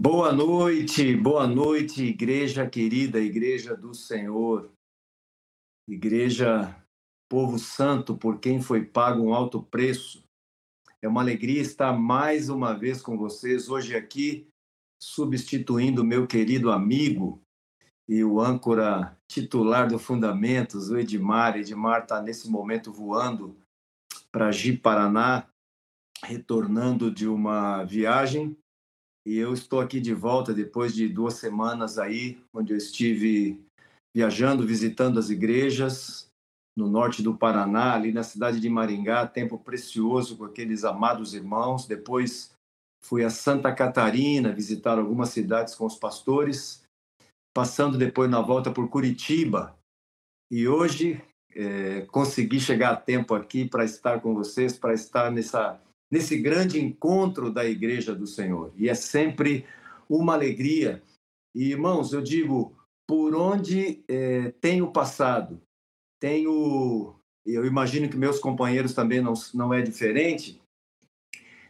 Boa noite, boa noite, igreja querida, igreja do Senhor, igreja povo santo por quem foi pago um alto preço. É uma alegria estar mais uma vez com vocês hoje aqui, substituindo meu querido amigo e o âncora titular do Fundamentos, o Edmar. Edmar está nesse momento voando para Ji Paraná, retornando de uma viagem e eu estou aqui de volta depois de duas semanas aí, onde eu estive viajando, visitando as igrejas no norte do Paraná, ali na cidade de Maringá, tempo precioso com aqueles amados irmãos. Depois fui a Santa Catarina visitar algumas cidades com os pastores, passando depois na volta por Curitiba. E hoje é, consegui chegar a tempo aqui para estar com vocês, para estar nessa nesse grande encontro da Igreja do Senhor. E é sempre uma alegria. E, irmãos, eu digo, por onde é, tenho passado, tenho, eu imagino que meus companheiros também não, não é diferente,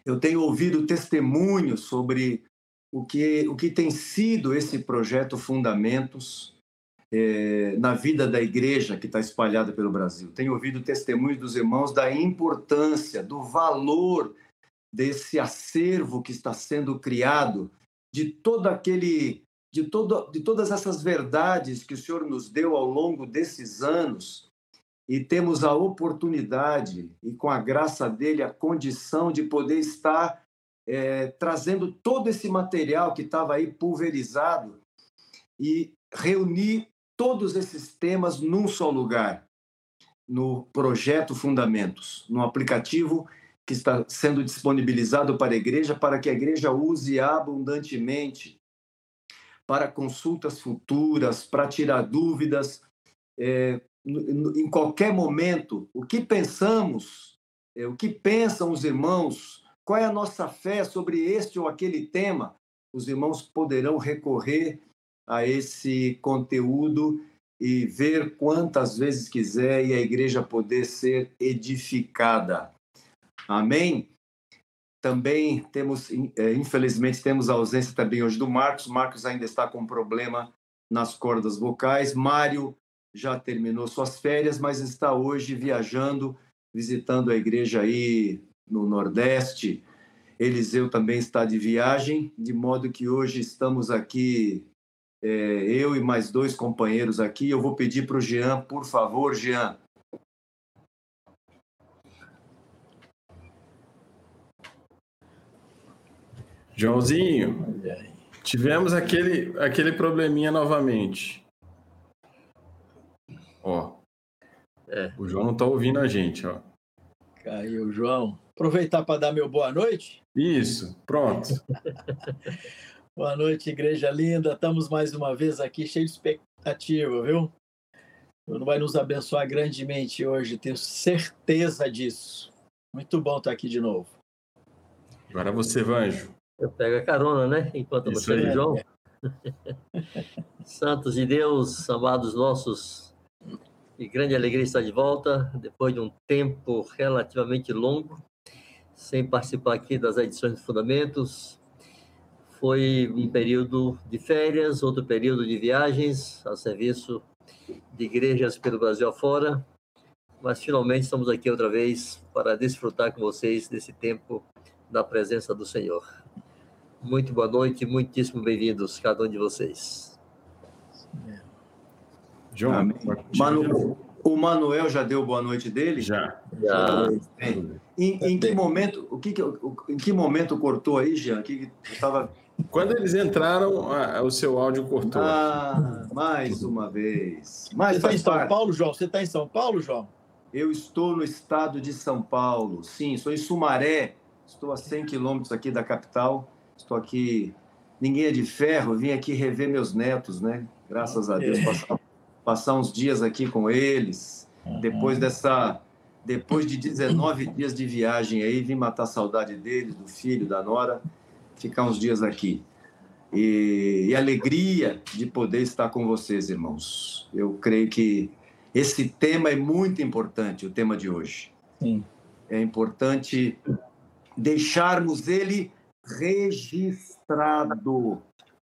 eu tenho ouvido testemunhos sobre o que, o que tem sido esse projeto Fundamentos, é, na vida da igreja que está espalhada pelo Brasil. Tenho ouvido testemunhos dos irmãos da importância, do valor desse acervo que está sendo criado, de todo aquele, de, todo, de todas essas verdades que o Senhor nos deu ao longo desses anos. E temos a oportunidade, e com a graça dele, a condição de poder estar é, trazendo todo esse material que estava aí pulverizado e reunir todos esses temas num só lugar, no projeto Fundamentos, no aplicativo que está sendo disponibilizado para a igreja, para que a igreja use abundantemente para consultas futuras, para tirar dúvidas, é, em qualquer momento, o que pensamos, é, o que pensam os irmãos, qual é a nossa fé sobre este ou aquele tema, os irmãos poderão recorrer a esse conteúdo e ver quantas vezes quiser e a igreja poder ser edificada. Amém? Também temos, é, infelizmente, temos a ausência também hoje do Marcos. Marcos ainda está com problema nas cordas vocais. Mário já terminou suas férias, mas está hoje viajando, visitando a igreja aí no Nordeste. Eliseu também está de viagem, de modo que hoje estamos aqui é, eu e mais dois companheiros aqui. Eu vou pedir para o Jean, por favor, Jean. Joãozinho, tivemos aquele, aquele probleminha novamente. Ó, é. o João não está ouvindo a gente, ó. Caiu, João. Aproveitar para dar meu boa noite. Isso, pronto. Boa noite, igreja linda. Estamos mais uma vez aqui, cheio de expectativa, viu? Não vai nos abençoar grandemente hoje, tenho certeza disso. Muito bom estar aqui de novo. Agora você, Vanjo. Eu pego a carona, né? Enquanto Isso você, aí. João. Santos de Deus, amados nossos, e grande alegria estar de volta, depois de um tempo relativamente longo, sem participar aqui das edições de Fundamentos, foi um período de férias, outro período de viagens a serviço de igrejas pelo Brasil afora, mas finalmente estamos aqui outra vez para desfrutar com vocês desse tempo da presença do Senhor. Muito boa noite, muitíssimo bem-vindos, cada um de vocês. João, Manu, o Manuel já deu boa noite dele? Já. já. Em, em, que momento, o que, em que momento cortou aí, Jean? Que estava quando eles entraram, a, o seu áudio cortou. Ah, mais uma vez. Mas Você está em São parte. Paulo, João? Você está em São Paulo, João? Eu estou no estado de São Paulo. Sim, sou em Sumaré. Estou a 100 quilômetros aqui da capital. Estou aqui. Ninguém é de ferro. Vim aqui rever meus netos, né? Graças a Deus. Passar, passar uns dias aqui com eles. Depois dessa. Depois de 19 dias de viagem aí, vim matar a saudade deles, do filho, da nora ficar uns dias aqui. E, e alegria de poder estar com vocês, irmãos. Eu creio que esse tema é muito importante, o tema de hoje. Sim. É importante deixarmos ele registrado,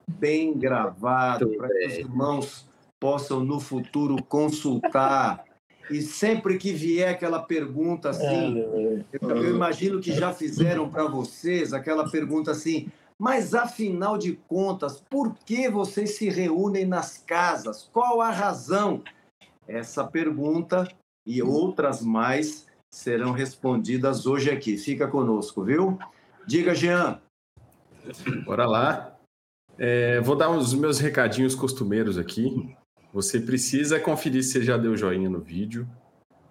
bem gravado, para que os irmãos possam no futuro consultar. E sempre que vier aquela pergunta assim, eu, eu imagino que já fizeram para vocês aquela pergunta assim: mas afinal de contas, por que vocês se reúnem nas casas? Qual a razão? Essa pergunta e outras mais serão respondidas hoje aqui. Fica conosco, viu? Diga, Jean. Bora lá. É, vou dar os meus recadinhos costumeiros aqui. Você precisa conferir se já deu joinha no vídeo.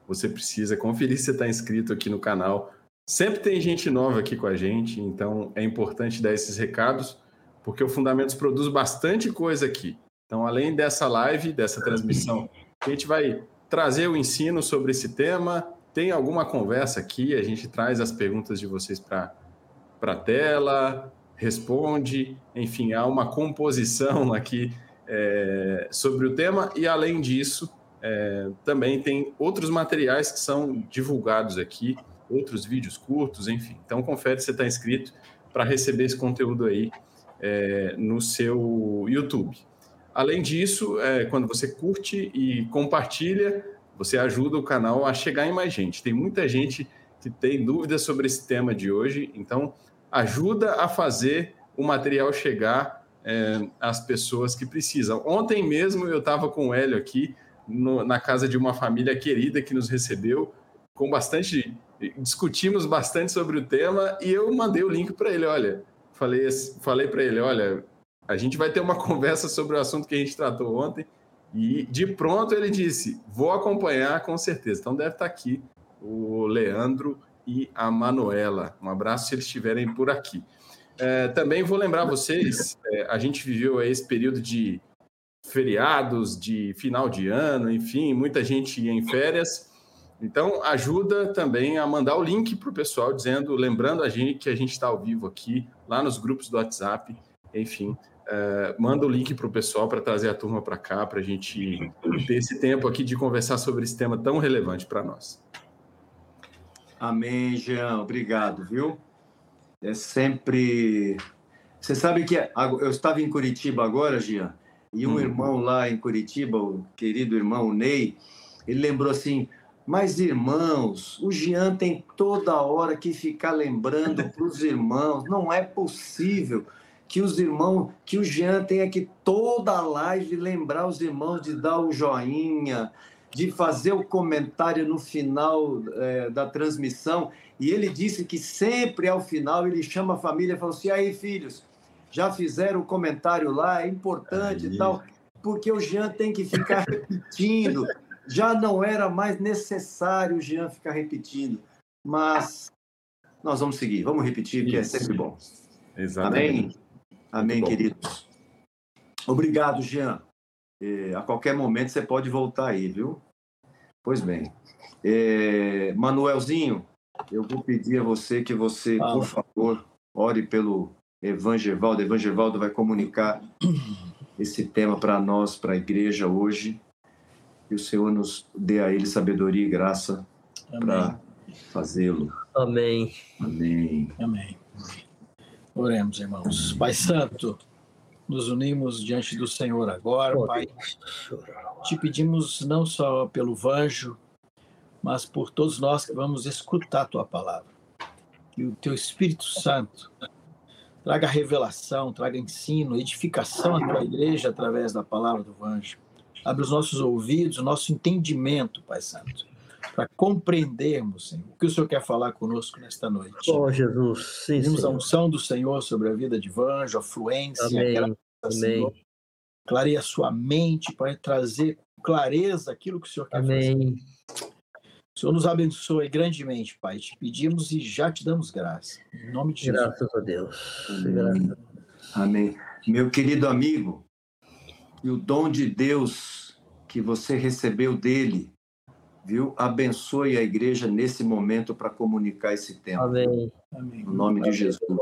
Você precisa conferir se está inscrito aqui no canal Sempre tem gente nova aqui com a gente, então é importante dar esses recados, porque o Fundamentos produz bastante coisa aqui. Então, além dessa live, dessa transmissão, a gente vai trazer o ensino sobre esse tema. Tem alguma conversa aqui, a gente traz as perguntas de vocês para a tela, responde, enfim, há uma composição aqui é, sobre o tema, e além disso, é, também tem outros materiais que são divulgados aqui outros vídeos curtos, enfim. Então, confere se você está inscrito para receber esse conteúdo aí é, no seu YouTube. Além disso, é, quando você curte e compartilha, você ajuda o canal a chegar em mais gente. Tem muita gente que tem dúvidas sobre esse tema de hoje, então ajuda a fazer o material chegar é, às pessoas que precisam. Ontem mesmo eu estava com o Hélio aqui no, na casa de uma família querida que nos recebeu com bastante discutimos bastante sobre o tema e eu mandei o link para ele. Olha, falei, falei para ele: olha, a gente vai ter uma conversa sobre o assunto que a gente tratou ontem. E de pronto ele disse: vou acompanhar com certeza. Então deve estar tá aqui o Leandro e a Manuela. Um abraço se eles estiverem por aqui. É, também vou lembrar vocês: é, a gente viveu esse período de feriados, de final de ano, enfim, muita gente ia em férias. Então, ajuda também a mandar o link para o pessoal, dizendo, lembrando a gente que a gente está ao vivo aqui, lá nos grupos do WhatsApp, enfim. Uh, manda o link para o pessoal para trazer a turma para cá, para a gente ter esse tempo aqui de conversar sobre esse tema tão relevante para nós. Amém, Jean. Obrigado, viu? É sempre. Você sabe que eu estava em Curitiba agora, Jean, e um hum. irmão lá em Curitiba, o querido irmão Ney, ele lembrou assim: mas, irmãos, o Jean tem toda hora que ficar lembrando para os irmãos. Não é possível que os irmãos, que o Jean tenha que toda a live lembrar os irmãos de dar o joinha, de fazer o comentário no final é, da transmissão. E ele disse que sempre ao final ele chama a família e fala assim: aí, filhos, já fizeram o comentário lá, é importante aí. e tal. Porque o Jean tem que ficar repetindo já não era mais necessário o Jean ficar repetindo, mas nós vamos seguir, vamos repetir, que é sempre bom. Exatamente. Amém, Amém queridos. Obrigado, Jean. É, a qualquer momento você pode voltar aí, viu? Pois bem. É, Manuelzinho, eu vou pedir a você que você, ah. por favor, ore pelo Evangelvaldo. Evangelvaldo vai comunicar esse tema para nós, para a igreja hoje que o Senhor nos dê a ele sabedoria e graça para fazê-lo. Amém. Amém. Amém. Oremos, irmãos. Pai Santo, nos unimos diante do Senhor agora, Pai. Te pedimos não só pelo Vanjo, mas por todos nós que vamos escutar a tua palavra. Que o teu Espírito Santo traga revelação, traga ensino, edificação à tua igreja através da palavra do Vanjo. Abre os nossos ouvidos, o nosso entendimento, Pai Santo, para compreendermos, Senhor, o que o Senhor quer falar conosco nesta noite. Oh, Jesus. Sim, Pedimos a unção do Senhor sobre a vida de Vanjo, a fluência, Amém. a graça, Amém. Senhor. Clareia a sua mente para trazer clareza aquilo que o Senhor quer Amém. fazer. O Senhor nos abençoe grandemente, Pai. Te pedimos e já te damos graça. Em nome de Jesus. Graças a Deus. Amém. Amém. Meu querido amigo, e o dom de Deus que você recebeu dele, viu? Abençoe a igreja nesse momento para comunicar esse tema. Amém. Amém. No nome Amém. de Jesus.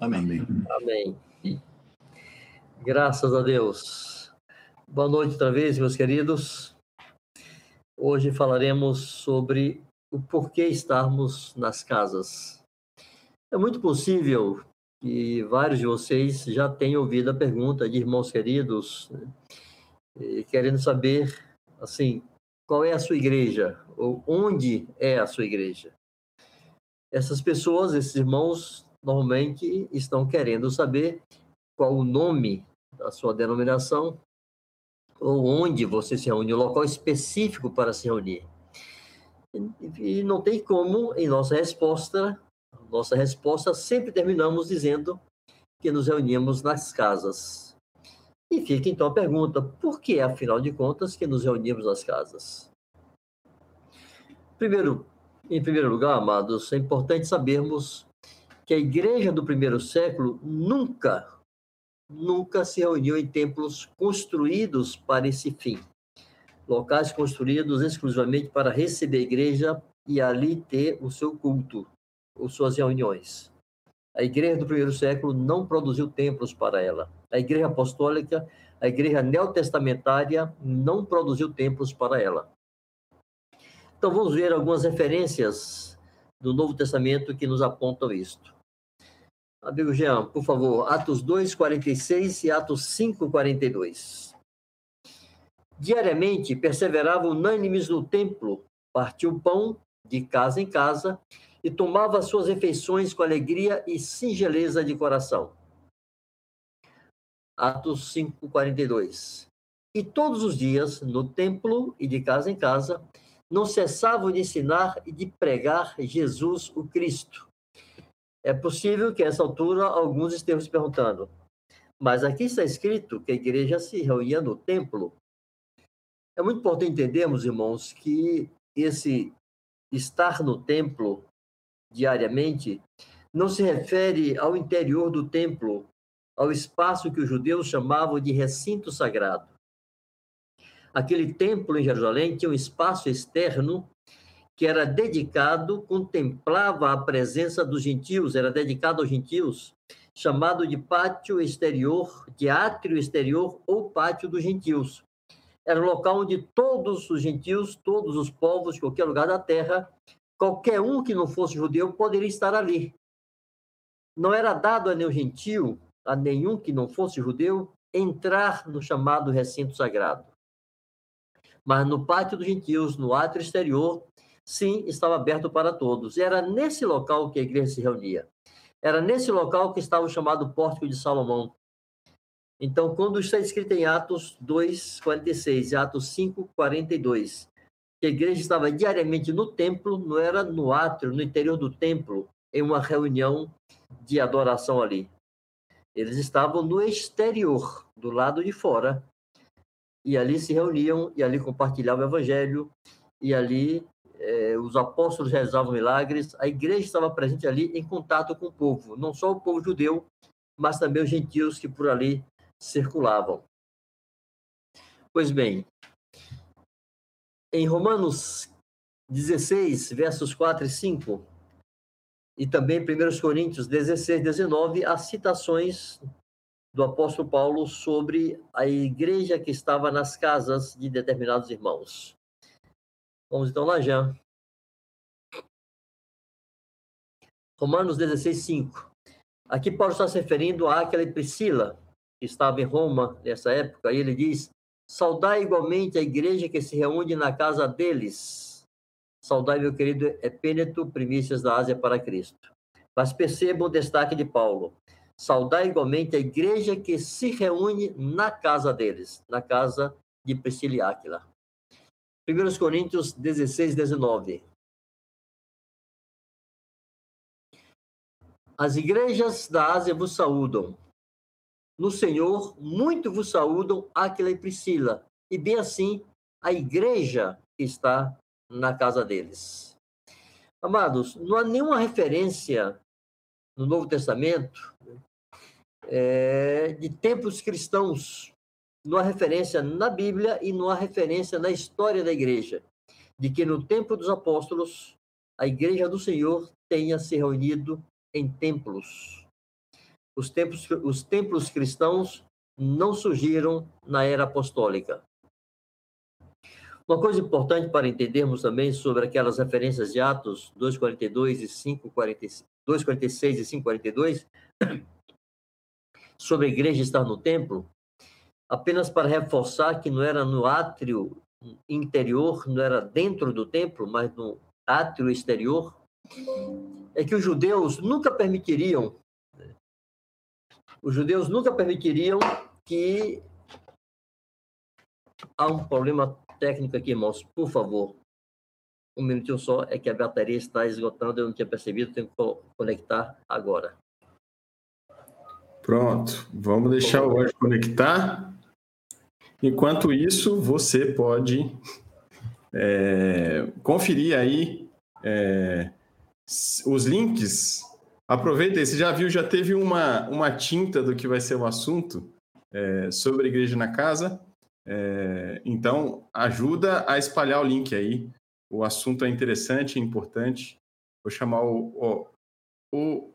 Amém. Amém. Graças a Deus. Boa noite outra vez, meus queridos. Hoje falaremos sobre o porquê estarmos nas casas. É muito possível que vários de vocês já têm ouvido a pergunta de irmãos queridos, né, querendo saber, assim, qual é a sua igreja, ou onde é a sua igreja. Essas pessoas, esses irmãos, normalmente estão querendo saber qual o nome da sua denominação, ou onde você se reúne, o local específico para se reunir. E não tem como, em nossa resposta, nossa resposta sempre terminamos dizendo que nos reunimos nas casas. E fica então a pergunta: por que, afinal de contas, que nos reunimos nas casas? Primeiro, em primeiro lugar, amados, é importante sabermos que a igreja do primeiro século nunca, nunca se reuniu em templos construídos para esse fim. Locais construídos exclusivamente para receber a igreja e ali ter o seu culto, ou suas reuniões. A igreja do primeiro século não produziu templos para ela. A igreja apostólica, a igreja neotestamentária não produziu templos para ela. Então vamos ver algumas referências do Novo Testamento que nos apontam isto. Amigo Jean, por favor, Atos 2, 46 e Atos 5, 42. Diariamente perseveravam unânimes no templo, partiu pão de casa em casa e tomava suas refeições com alegria e singeleza de coração. Atos 5, 42. E todos os dias, no templo e de casa em casa, não cessavam de ensinar e de pregar Jesus o Cristo. É possível que a essa altura alguns estejam se perguntando, mas aqui está escrito que a igreja se reunia no templo. É muito importante entendermos, irmãos, que esse estar no templo diariamente não se refere ao interior do templo, ao espaço que os judeus chamavam de recinto sagrado. Aquele templo em Jerusalém tinha um espaço externo que era dedicado, contemplava a presença dos gentios, era dedicado aos gentios, chamado de pátio exterior, de átrio exterior ou pátio dos gentios. Era um local onde todos os gentios, todos os povos, qualquer lugar da terra, qualquer um que não fosse judeu poderia estar ali. Não era dado a nenhum gentio, a nenhum que não fosse judeu, entrar no chamado recinto sagrado. Mas no pátio dos gentios, no átrio exterior, sim, estava aberto para todos. Era nesse local que a igreja se reunia. Era nesse local que estava o chamado Pórtico de Salomão. Então, quando está escrito em Atos 2, 46 e Atos 5, 42, que a igreja estava diariamente no templo, não era no átrio, no interior do templo, em uma reunião de adoração ali. Eles estavam no exterior, do lado de fora, e ali se reuniam e ali compartilhavam o evangelho e ali eh, os apóstolos realizavam milagres. A igreja estava presente ali em contato com o povo, não só o povo judeu, mas também os gentios que por ali circulavam. Pois bem, em Romanos 16, versos 4 e 5, e também em 1 Coríntios 16, 19, há citações do apóstolo Paulo sobre a igreja que estava nas casas de determinados irmãos. Vamos então lá, Jean. Romanos 16, 5. Aqui Paulo está se referindo a Aquila e Priscila, que estava em Roma nessa época, e ele diz: Saudai igualmente a igreja que se reúne na casa deles. Saudai, meu querido Epêneto, primícias da Ásia para Cristo. Mas percebam o destaque de Paulo. Saudai igualmente a igreja que se reúne na casa deles, na casa de Priscila e Áquila. 1 Coríntios 16, 19. As igrejas da Ásia vos saúdam. No Senhor, muito vos saúdam Aquila e Priscila, e bem assim a igreja que está na casa deles. Amados, não há nenhuma referência no Novo Testamento é, de templos cristãos. Não há referência na Bíblia e não há referência na história da igreja de que no tempo dos apóstolos a igreja do Senhor tenha se reunido em templos os templos, os templos cristãos não surgiram na era apostólica. Uma coisa importante para entendermos também sobre aquelas referências de Atos 2:42 e 5:46, 2:46 e 5:42 sobre a igreja estar no templo, apenas para reforçar que não era no átrio interior, não era dentro do templo, mas no átrio exterior, é que os judeus nunca permitiriam os judeus nunca permitiriam que há um problema técnico aqui, irmãos. Por favor, um minutinho só, é que a bateria está esgotando, eu não tinha percebido, tenho que conectar agora. Pronto, vamos deixar o Anjo conectar. Enquanto isso, você pode é, conferir aí é, os links. Aproveita, você já viu, já teve uma, uma tinta do que vai ser o assunto é, sobre a igreja na casa. É, então, ajuda a espalhar o link aí. O assunto é interessante, é importante. Vou chamar o, o, o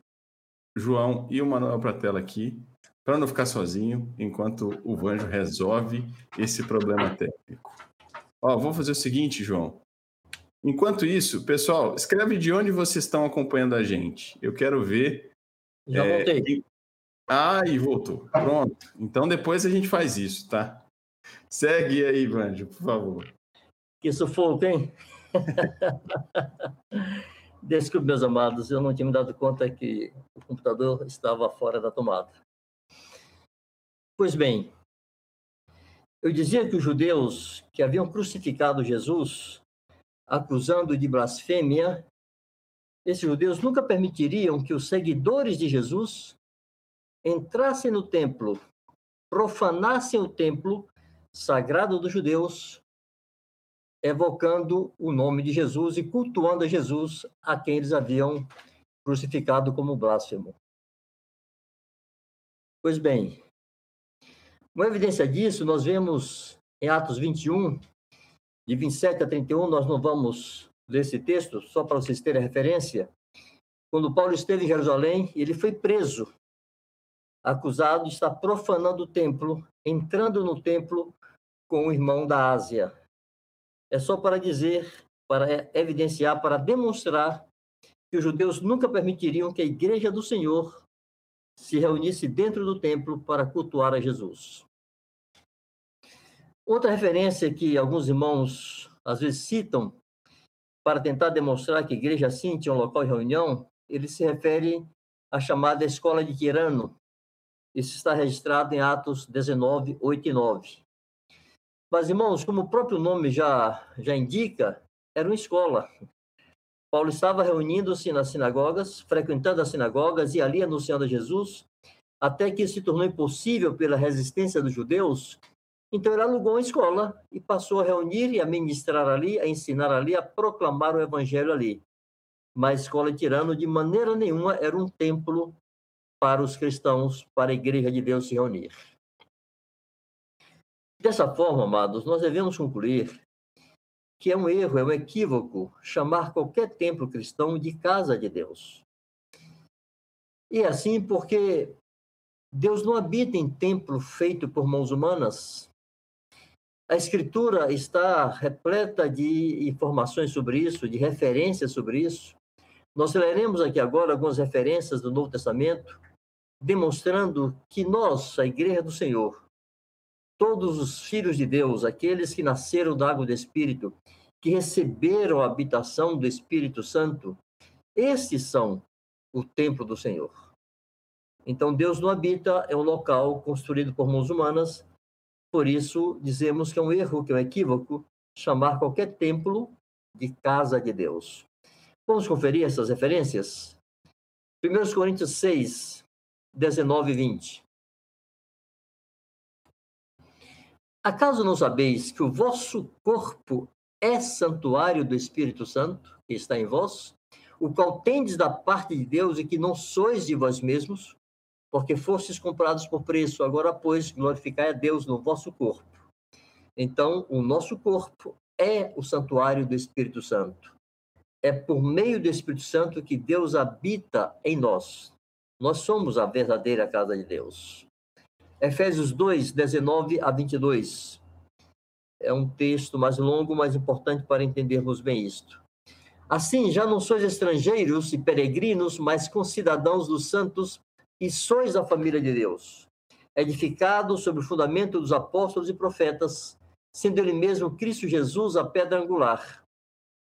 João e o Manuel para a tela aqui, para não ficar sozinho, enquanto o Vanjo resolve esse problema técnico. Ó, vamos fazer o seguinte, João. Enquanto isso, pessoal, escreve de onde vocês estão acompanhando a gente. Eu quero ver. Já é, voltei. Ah, e voltou. Pronto. Então depois a gente faz isso, tá? Segue aí, Vanjo, por favor. Que sufoco, hein? Desculpe, meus amados, eu não tinha me dado conta que o computador estava fora da tomada. Pois bem, eu dizia que os judeus que haviam crucificado Jesus, acusando de blasfêmia, esses judeus nunca permitiriam que os seguidores de Jesus entrassem no templo, profanassem o templo sagrado dos judeus, evocando o nome de Jesus e cultuando a Jesus a quem eles haviam crucificado como blasfemo. Pois bem, uma evidência disso nós vemos em Atos 21, de 27 a 31, nós não vamos ler esse texto, só para vocês terem a referência. Quando Paulo esteve em Jerusalém, ele foi preso, acusado de estar profanando o templo, entrando no templo com o irmão da Ásia, é só para dizer, para evidenciar, para demonstrar que os judeus nunca permitiriam que a igreja do Senhor se reunisse dentro do templo para cultuar a Jesus. Outra referência que alguns irmãos às vezes citam para tentar demonstrar que igreja sim tinha um local de reunião, ele se refere à chamada Escola de Tirano. Isso está registrado em Atos 19, 8 e 9. Mas, irmãos, como o próprio nome já, já indica, era uma escola. Paulo estava reunindo-se nas sinagogas, frequentando as sinagogas e ali anunciando a Jesus, até que se tornou impossível pela resistência dos judeus. Então ele alugou uma escola e passou a reunir e a ministrar ali, a ensinar ali, a proclamar o evangelho ali. Mas a escola tirano de maneira nenhuma era um templo para os cristãos, para a igreja de Deus se reunir. Dessa forma, amados, nós devemos concluir que é um erro, é um equívoco chamar qualquer templo cristão de casa de Deus. E é assim porque Deus não habita em templo feito por mãos humanas. A Escritura está repleta de informações sobre isso, de referências sobre isso. Nós leremos aqui agora algumas referências do Novo Testamento, demonstrando que nós, a Igreja do Senhor, todos os filhos de Deus, aqueles que nasceram da água do Espírito, que receberam a habitação do Espírito Santo, esses são o templo do Senhor. Então, Deus não habita é um local construído por mãos humanas, por isso dizemos que é um erro, que é um equívoco, chamar qualquer templo de casa de Deus. Vamos conferir essas referências? 1 Coríntios 6, 19 e 20. Acaso não sabeis que o vosso corpo é santuário do Espírito Santo, que está em vós, o qual tendes da parte de Deus e que não sois de vós mesmos, porque fostes comprados por preço, agora, pois, glorificai a Deus no vosso corpo. Então, o nosso corpo é o santuário do Espírito Santo. É por meio do Espírito Santo que Deus habita em nós. Nós somos a verdadeira casa de Deus. Efésios 2, 19 a 22. É um texto mais longo, mas importante para entendermos bem isto. Assim, já não sois estrangeiros e peregrinos, mas concidadãos dos santos e sois a família de Deus, edificados sobre o fundamento dos apóstolos e profetas, sendo ele mesmo Cristo Jesus a pedra angular,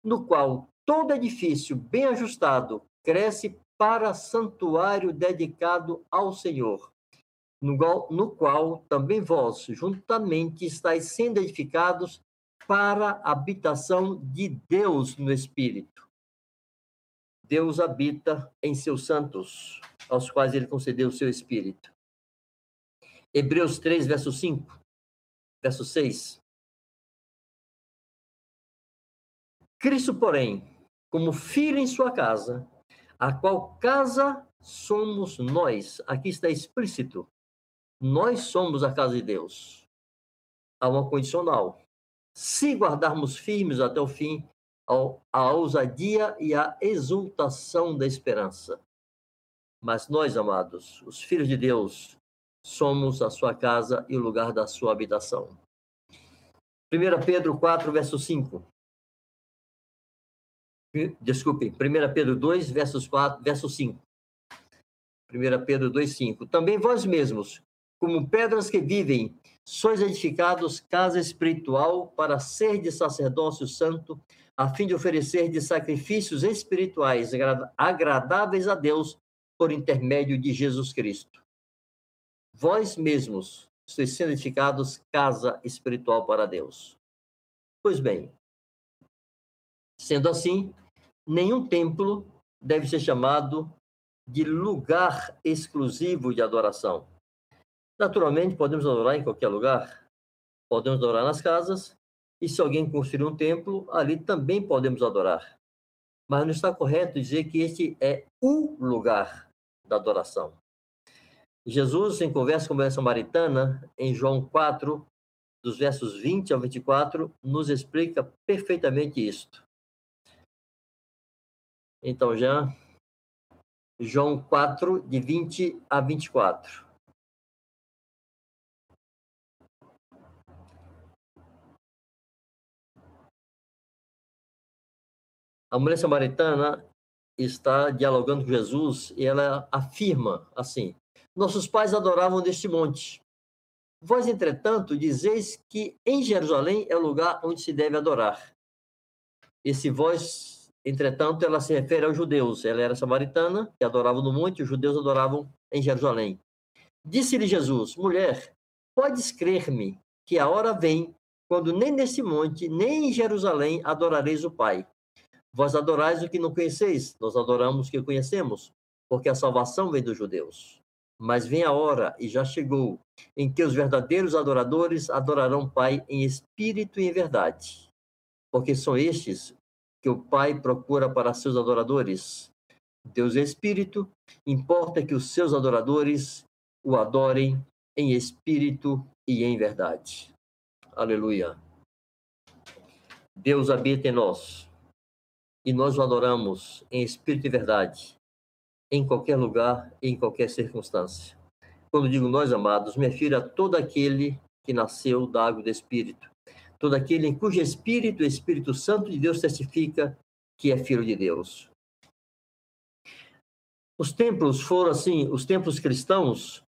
no qual todo edifício bem ajustado cresce para santuário dedicado ao Senhor, no qual, no qual também vós, juntamente, estáis sendo edificados para a habitação de Deus no Espírito. Deus habita em seus santos, aos quais ele concedeu o seu Espírito. Hebreus 3, verso 5, verso 6. Cristo, porém, como filho em sua casa, a qual casa somos nós. Aqui está explícito. Nós somos a casa de Deus. Há uma condicional. Se guardarmos firmes até o fim a ousadia e a exultação da esperança. Mas nós, amados, os filhos de Deus, somos a sua casa e o lugar da sua habitação. 1 Pedro 4, verso 5. Desculpe, 1 Pedro 2, versos 4, verso 5. 1 Pedro 2, 5. Também vós mesmos, como pedras que vivem, sois edificados casa espiritual para ser de sacerdócio santo, a fim de oferecer de sacrifícios espirituais agradáveis a Deus por intermédio de Jesus Cristo. Vós mesmos sois sendo edificados casa espiritual para Deus. Pois bem, sendo assim, nenhum templo deve ser chamado de lugar exclusivo de adoração. Naturalmente, podemos adorar em qualquer lugar, podemos adorar nas casas, e se alguém construir um templo, ali também podemos adorar. Mas não está correto dizer que este é o lugar da adoração. Jesus, em conversa com a samaritana, em João 4, dos versos 20 ao 24, nos explica perfeitamente isto. Então, já João 4, de 20 a 24. A mulher samaritana está dialogando com Jesus e ela afirma assim: Nossos pais adoravam neste monte. Vós, entretanto, dizeis que em Jerusalém é o lugar onde se deve adorar. Esse vós Entretanto, ela se refere aos judeus. Ela era samaritana, que adoravam no monte, os judeus adoravam em Jerusalém. Disse-lhe Jesus: Mulher, podes crer-me que a hora vem quando nem nesse monte, nem em Jerusalém adorareis o Pai. Vós adorais o que não conheceis, nós adoramos o que conhecemos, porque a salvação vem dos judeus. Mas vem a hora, e já chegou, em que os verdadeiros adoradores adorarão o Pai em espírito e em verdade. Porque são estes que o Pai procura para seus adoradores. Deus é espírito, importa que os seus adoradores o adorem em espírito e em verdade. Aleluia. Deus habita em nós e nós o adoramos em espírito e verdade, em qualquer lugar e em qualquer circunstância. Quando digo nós, amados, me refiro a todo aquele que nasceu da água do Espírito, todo aquele em cujo espírito o Espírito Santo de Deus testifica que é filho de Deus. Os templos foram assim, os templos cristãos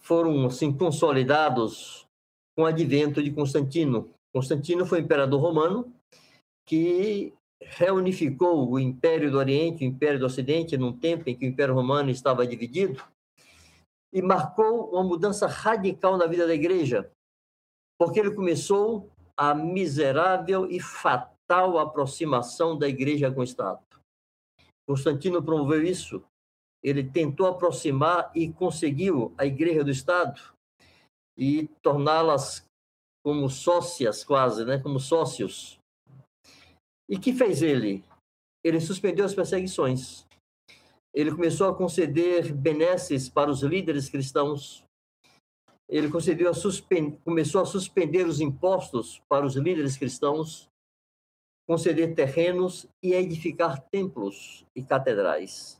foram assim consolidados com o advento de Constantino. Constantino foi imperador romano que reunificou o Império do Oriente, o Império do Ocidente, num tempo em que o Império Romano estava dividido, e marcou uma mudança radical na vida da igreja, porque ele começou a miserável e fatal aproximação da igreja com o Estado. Constantino promoveu isso. Ele tentou aproximar e conseguiu a igreja do Estado e torná-las como sócias quase, né, como sócios. E que fez ele? Ele suspendeu as perseguições. Ele começou a conceder benesses para os líderes cristãos ele a começou a suspender os impostos para os líderes cristãos, conceder terrenos e edificar templos e catedrais.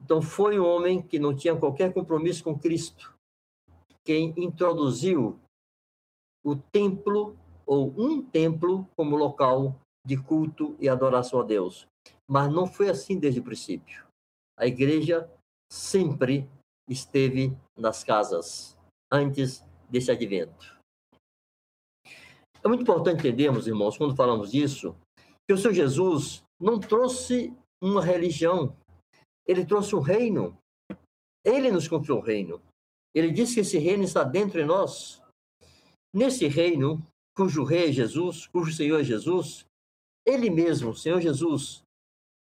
Então foi um homem que não tinha qualquer compromisso com Cristo, quem introduziu o templo ou um templo como local de culto e adoração a Deus. Mas não foi assim desde o princípio. A igreja sempre esteve nas casas antes desse advento. É muito importante entendermos, irmãos, quando falamos disso, que o Senhor Jesus não trouxe uma religião, ele trouxe um reino. Ele nos confiou o reino. Ele disse que esse reino está dentro de nós. Nesse reino, cujo rei é Jesus, cujo Senhor é Jesus, ele mesmo, Senhor Jesus,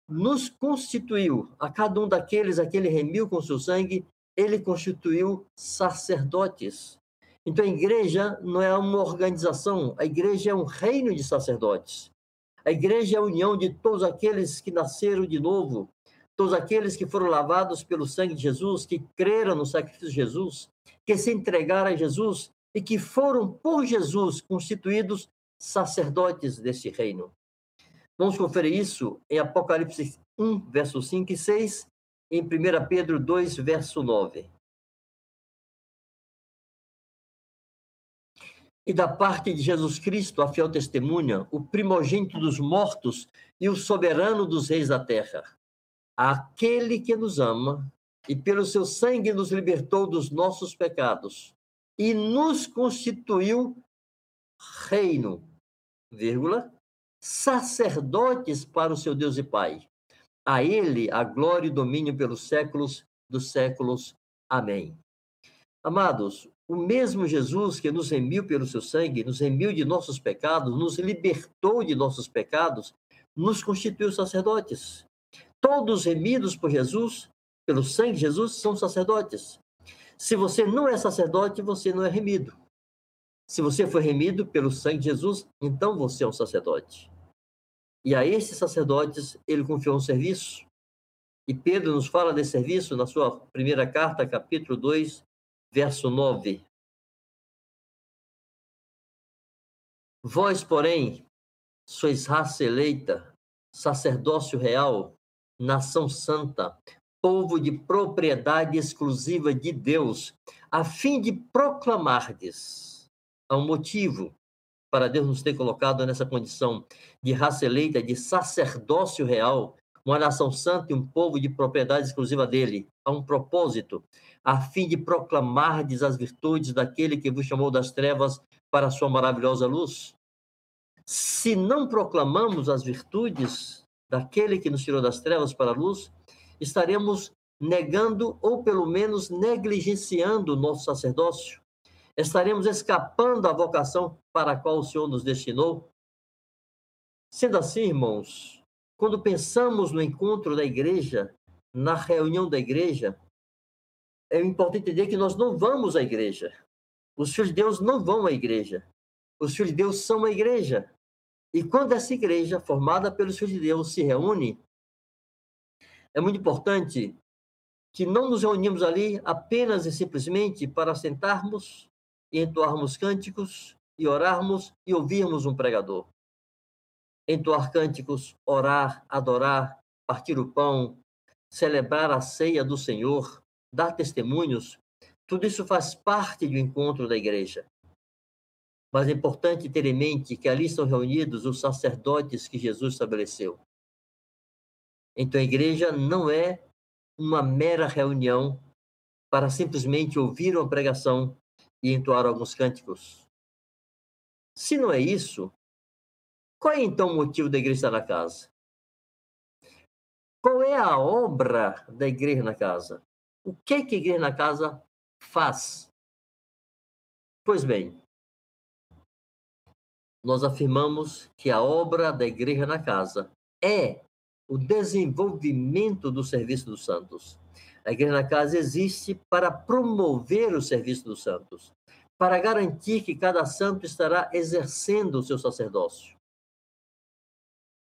nos constituiu, a cada um daqueles a que ele remiu com seu sangue, ele constituiu sacerdotes. Então a igreja não é uma organização, a igreja é um reino de sacerdotes. A igreja é a união de todos aqueles que nasceram de novo, todos aqueles que foram lavados pelo sangue de Jesus, que creram no sacrifício de Jesus, que se entregaram a Jesus e que foram por Jesus constituídos sacerdotes desse reino. Vamos conferir isso em Apocalipse 1, verso 5 e 6, em 1 Pedro 2, verso 9. E da parte de Jesus Cristo, a fiel testemunha, o primogênito dos mortos e o soberano dos reis da terra, aquele que nos ama e pelo seu sangue nos libertou dos nossos pecados e nos constituiu reino, vírgula, sacerdotes para o seu Deus e Pai. A ele a glória e domínio pelos séculos dos séculos. Amém. Amados, o mesmo Jesus que nos remiu pelo seu sangue, nos remiu de nossos pecados, nos libertou de nossos pecados, nos constituiu sacerdotes. Todos remidos por Jesus, pelo sangue de Jesus, são sacerdotes. Se você não é sacerdote, você não é remido. Se você foi remido pelo sangue de Jesus, então você é um sacerdote. E a esses sacerdotes ele confiou um serviço. E Pedro nos fala desse serviço na sua primeira carta, capítulo 2, verso 9. Vós, porém, sois raça eleita, sacerdócio real, nação santa, povo de propriedade exclusiva de Deus, a fim de proclamardes. Há um motivo para Deus nos ter colocado nessa condição de raça eleita, de sacerdócio real, uma nação santa e um povo de propriedade exclusiva dele. Há um propósito, a fim de proclamardes as virtudes daquele que vos chamou das trevas para a sua maravilhosa luz. Se não proclamamos as virtudes daquele que nos tirou das trevas para a luz, estaremos negando ou pelo menos negligenciando o nosso sacerdócio. Estaremos escapando da vocação para a qual o Senhor nos destinou. Sendo assim, irmãos, quando pensamos no encontro da igreja, na reunião da igreja, é importante entender que nós não vamos à igreja. Os filhos de Deus não vão à igreja. Os filhos de Deus são a igreja. E quando essa igreja, formada pelos filhos de Deus, se reúne, é muito importante que não nos reunimos ali apenas e simplesmente para sentarmos e entoarmos cânticos e orarmos e ouvirmos um pregador. Entoar cânticos, orar, adorar, partir o pão, celebrar a ceia do Senhor, dar testemunhos, tudo isso faz parte do encontro da igreja. Mas é importante ter em mente que ali estão reunidos os sacerdotes que Jesus estabeleceu. Então a igreja não é uma mera reunião para simplesmente ouvir uma pregação e entoar alguns cânticos. Se não é isso, qual é então o motivo da igreja estar na casa? Qual é a obra da igreja na casa? O que, é que a igreja na casa faz? Pois bem, nós afirmamos que a obra da igreja na casa é o desenvolvimento do serviço dos santos. A igreja na casa existe para promover o serviço dos santos, para garantir que cada santo estará exercendo o seu sacerdócio.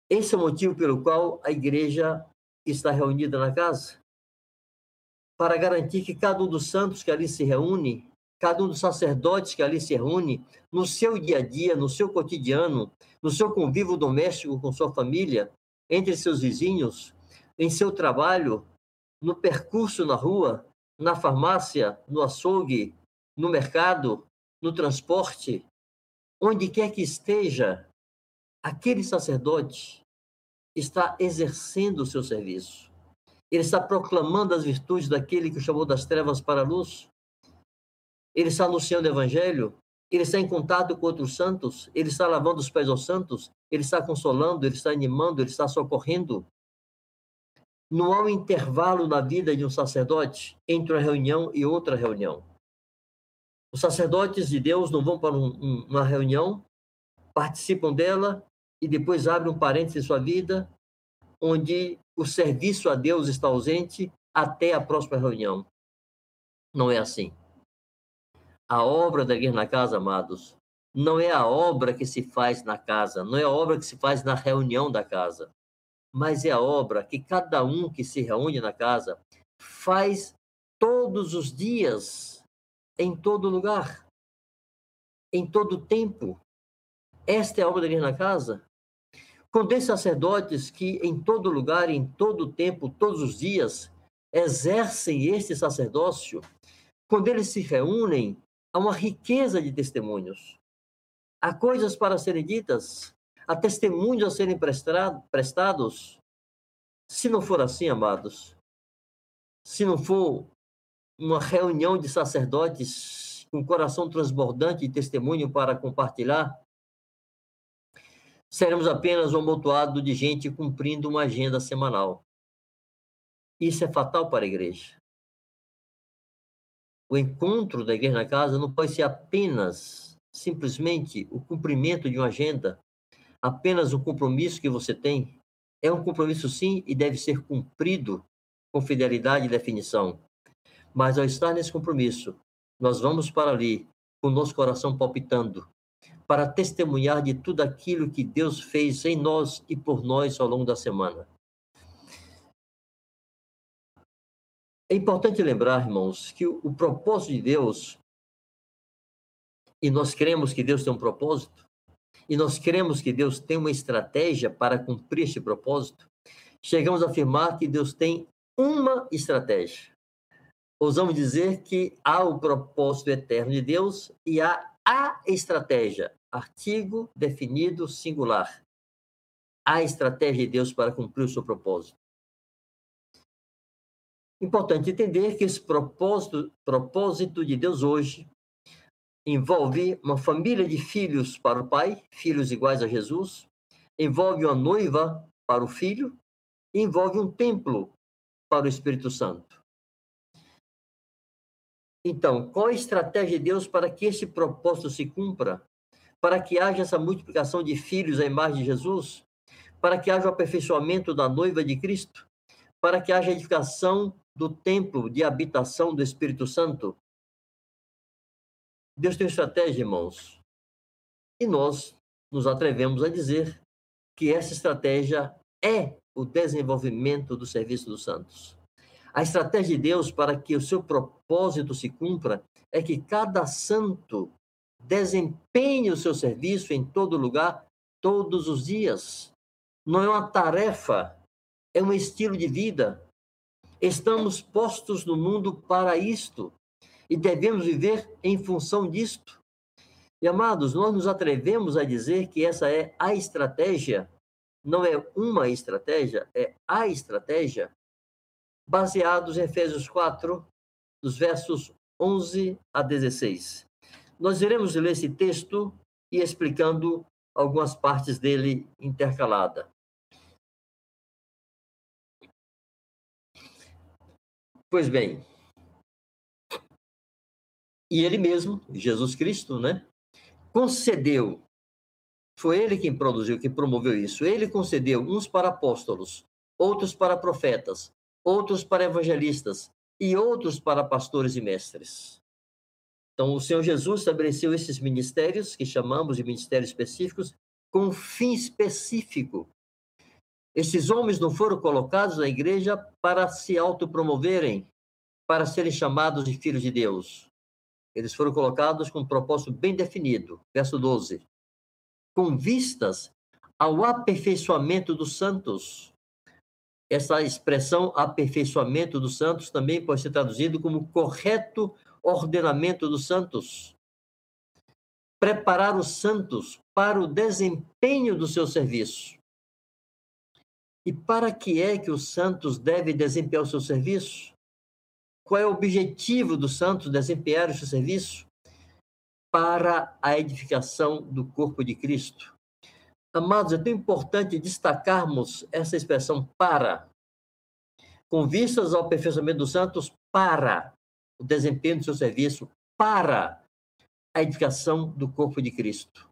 Esse é o motivo pelo qual a igreja está reunida na casa. Para garantir que cada um dos santos que ali se reúne cada um dos sacerdotes que ali se reúne, no seu dia a dia, no seu cotidiano, no seu convívio doméstico com sua família, entre seus vizinhos, em seu trabalho, no percurso na rua, na farmácia, no açougue, no mercado, no transporte, onde quer que esteja, aquele sacerdote está exercendo o seu serviço. Ele está proclamando as virtudes daquele que o chamou das trevas para a luz. Ele está anunciando o evangelho. Ele está em contato com outros santos. Ele está lavando os pés aos santos. Ele está consolando. Ele está animando. Ele está socorrendo. Não há um intervalo na vida de um sacerdote entre uma reunião e outra reunião. Os sacerdotes de Deus não vão para um, uma reunião, participam dela e depois abrem um parênteses em sua vida, onde o serviço a Deus está ausente até a próxima reunião. Não é assim. A obra da igreja na casa, amados, não é a obra que se faz na casa, não é a obra que se faz na reunião da casa mas é a obra que cada um que se reúne na casa faz todos os dias, em todo lugar, em todo tempo. Esta é a obra da igreja na casa. Com dois sacerdotes que em todo lugar, em todo tempo, todos os dias, exercem este sacerdócio, quando eles se reúnem, há uma riqueza de testemunhos. Há coisas para serem ditas, a testemunhos a serem prestados. Se não for assim, amados, se não for uma reunião de sacerdotes com coração transbordante de testemunho para compartilhar, seremos apenas um amontoado de gente cumprindo uma agenda semanal. Isso é fatal para a igreja. O encontro da igreja na casa não pode ser apenas, simplesmente, o cumprimento de uma agenda, apenas o compromisso que você tem. É um compromisso, sim, e deve ser cumprido com fidelidade e definição. Mas ao estar nesse compromisso, nós vamos para ali com o nosso coração palpitando, para testemunhar de tudo aquilo que Deus fez em nós e por nós ao longo da semana. É importante lembrar, irmãos, que o, propósito de Deus, e nós cremos que Deus tem um propósito, e nós cremos que Deus tem uma estratégia para cumprir este propósito, chegamos a afirmar que Deus tem uma estratégia. Ousamos dizer que há o propósito eterno de Deus e há a estratégia, artigo definido singular. A estratégia de Deus para cumprir o seu propósito. Importante entender que esse propósito, propósito de Deus hoje envolve uma família de filhos para o pai, filhos iguais a Jesus, envolve uma noiva para o filho, e envolve um templo para o Espírito Santo. Então, qual a estratégia de Deus para que esse propósito se cumpra? Para que haja essa multiplicação de filhos à imagem de Jesus? Para que haja o aperfeiçoamento da noiva de Cristo? Para que haja a edificação do templo de habitação do Espírito Santo? Deus tem estratégia, irmãos. E nós nos atrevemos a dizer que essa estratégia é o desenvolvimento do serviço dos santos. A estratégia de Deus para que o seu propósito se cumpra é que cada santo desempenhe o seu serviço em todo lugar, todos os dias. Não é uma tarefa, é um estilo de vida. Estamos postos no mundo para isto e devemos viver em função disto. E amados, nós nos atrevemos a dizer que essa é a estratégia, não é uma estratégia, é a estratégia, baseados em Efésios 4, dos versos 11 a 16. Nós iremos ler esse texto e explicando algumas partes dele intercalada. Pois bem, e ele mesmo, Jesus Cristo, né, concedeu, foi ele quem produziu, quem promoveu isso. Ele concedeu uns para apóstolos, outros para profetas, outros para evangelistas e outros para pastores e mestres. Então, o Senhor Jesus estabeleceu esses ministérios, que chamamos de ministérios específicos, com um fim específico. Esses homens não foram colocados na igreja para se autopromoverem, para serem chamados de filhos de Deus. Eles foram colocados com um propósito bem definido. Verso 12. Com vistas ao aperfeiçoamento dos santos. Essa expressão aperfeiçoamento dos santos também pode ser traduzido como correto ordenamento dos santos. preparar os santos para o desempenho do seu serviço. E para que é que os santos devem desempenhar o seu serviço? Qual é o objetivo dos santos desempenhar o seu serviço? Para a edificação do corpo de Cristo. Amados, é tão importante destacarmos essa expressão para, com vistas ao aperfeiçoamento dos santos, para o desempenho do seu serviço, para a edificação do corpo de Cristo.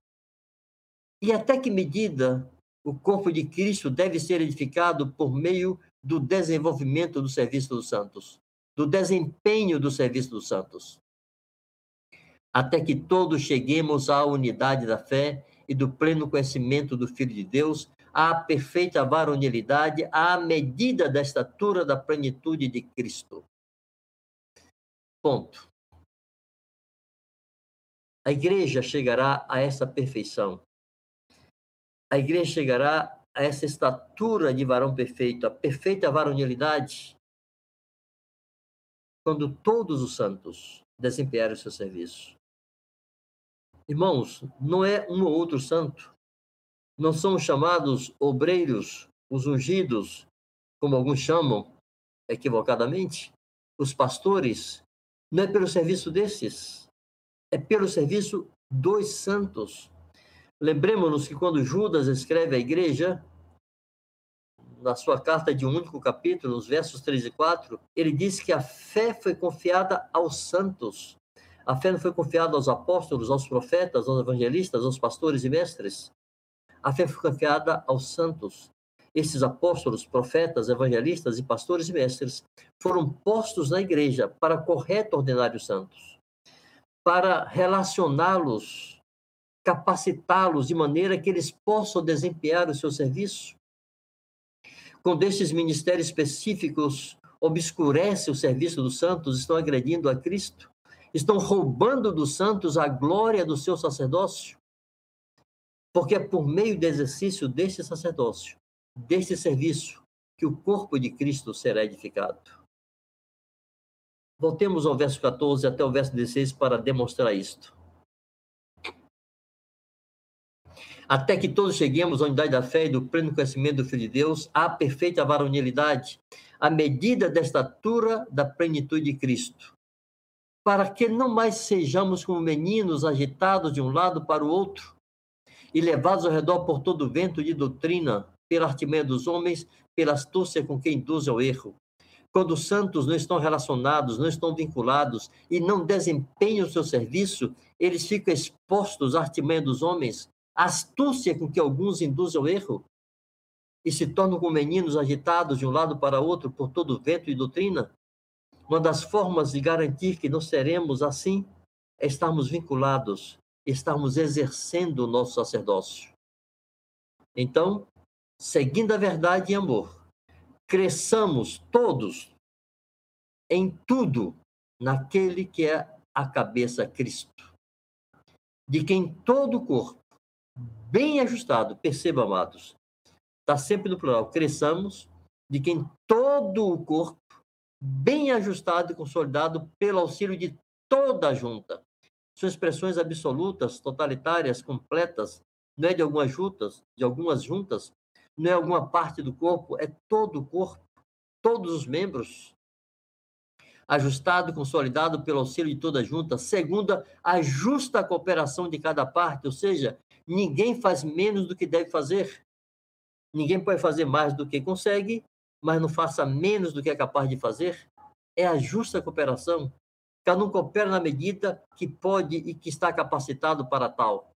E até que medida o corpo de Cristo deve ser edificado por meio do desenvolvimento do serviço dos santos, do desempenho do serviço dos santos. Até que todos cheguemos à unidade da fé e do pleno conhecimento do Filho de Deus, à perfeita varonilidade, à medida da estatura da plenitude de Cristo. Ponto. A igreja chegará a essa perfeição a igreja chegará a essa estatura de varão perfeito, a perfeita varonilidade, quando todos os santos desempenharem o seu serviço. Irmãos, não é um ou outro santo. Não são chamados obreiros, os ungidos, como alguns chamam equivocadamente, os pastores. Não é pelo serviço desses, é pelo serviço dos santos. Lembremos-nos que quando Judas escreve à igreja, na sua carta de um único capítulo, nos versos 3 e 4, ele diz que a fé foi confiada aos santos. A fé não foi confiada aos apóstolos, aos profetas, aos evangelistas, aos pastores e mestres. A fé foi confiada aos santos. Esses apóstolos, profetas, evangelistas e pastores e mestres foram postos na igreja para correto ordenar os santos, para relacioná-los capacitá-los de maneira que eles possam desempenhar o seu serviço. Quando esses ministérios específicos obscurecem o serviço dos santos, estão agredindo a Cristo, estão roubando dos santos a glória do seu sacerdócio. Porque é por meio do exercício deste sacerdócio, deste serviço, que o corpo de Cristo será edificado. Voltemos ao verso 14 até o verso 16 para demonstrar isto. Até que todos cheguemos à unidade da fé e do pleno conhecimento do Filho de Deus, à perfeita varonilidade, à medida da estatura da plenitude de Cristo, para que não mais sejamos como meninos agitados de um lado para o outro e levados ao redor por todo vento de doutrina, pela artimanha dos homens, pela astúcia com que induz ao erro. Quando os santos não estão relacionados, não estão vinculados e não desempenham o seu serviço, eles ficam expostos à artimanha dos homens, astúcia com que alguns induzem ao erro e se tornam como meninos agitados de um lado para outro por todo vento e doutrina, uma das formas de garantir que não seremos assim é estarmos vinculados, estarmos exercendo o nosso sacerdócio. Então, seguindo a verdade e amor, cresçamos todos em tudo naquele que é a cabeça Cristo, de quem todo o corpo, bem ajustado. Perceba, amados, está sempre no plural. Cresçamos de quem todo o corpo, bem ajustado e consolidado pelo auxílio de toda a junta. São expressões absolutas, totalitárias, completas, não é de algumas juntas, de algumas juntas, não é alguma parte do corpo, é todo o corpo, todos os membros, ajustado consolidado pelo auxílio de toda a junta, segundo a justa cooperação de cada parte, ou seja, Ninguém faz menos do que deve fazer. Ninguém pode fazer mais do que consegue, mas não faça menos do que é capaz de fazer. É a justa cooperação. Cada um coopera na medida que pode e que está capacitado para tal.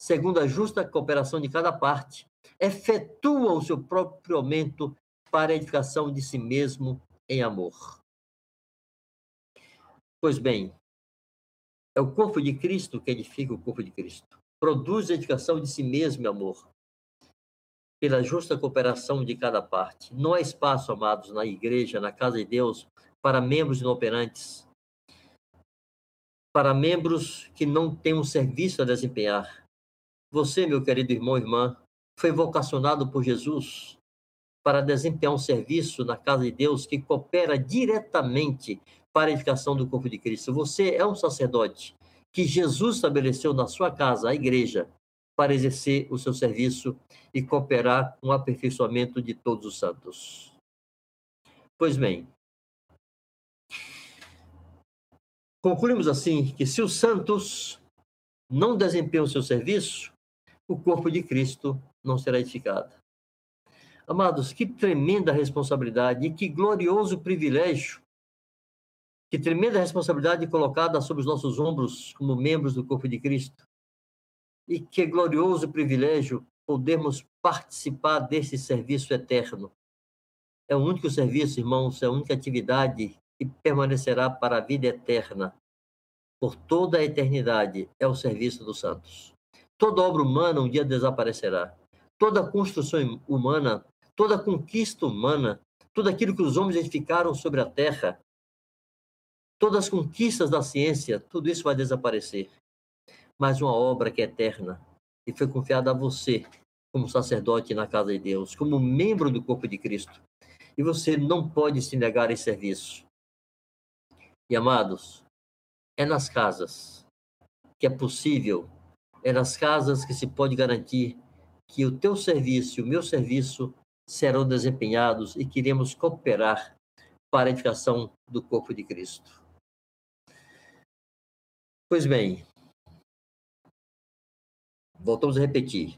Segundo a justa cooperação de cada parte, efetua o seu próprio aumento para a edificação de si mesmo em amor. Pois bem, é o corpo de Cristo que edifica o corpo de Cristo produz dedicação de si mesmo e amor, pela justa cooperação de cada parte. Não há espaço, amados, na igreja, na casa de Deus, para membros inoperantes, para membros que não têm um serviço a desempenhar. Você, meu querido irmão e irmã, foi vocacionado por Jesus para desempenhar um serviço na casa de Deus que coopera diretamente para a edificação do corpo de Cristo. Você é um sacerdote que Jesus estabeleceu na sua casa, a igreja, para exercer o seu serviço e cooperar com o aperfeiçoamento de todos os santos. Pois bem, concluímos assim que se os santos não desempenham o seu serviço, o corpo de Cristo não será edificado. Amados, que tremenda responsabilidade e que glorioso privilégio, que tremenda responsabilidade colocada sobre os nossos ombros como membros do corpo de Cristo. E que glorioso privilégio podermos participar desse serviço eterno. É o único serviço, irmãos, é a única atividade que permanecerá para a vida eterna. Por toda a eternidade é o serviço dos santos. Toda obra humana um dia desaparecerá. Toda construção humana toda conquista humana, tudo aquilo que os homens edificaram sobre a terra, todas as conquistas da ciência, tudo isso vai desaparecer. Mas uma obra que é eterna e foi confiada a você, como sacerdote na casa de Deus, como membro do corpo de Cristo. E você não pode se negar esse serviço. E amados, é nas casas que é possível, é nas casas que se pode garantir que o teu serviço e o meu serviço serão desempenhados e queremos cooperar para a edificação do corpo de Cristo. Pois bem, voltamos a repetir.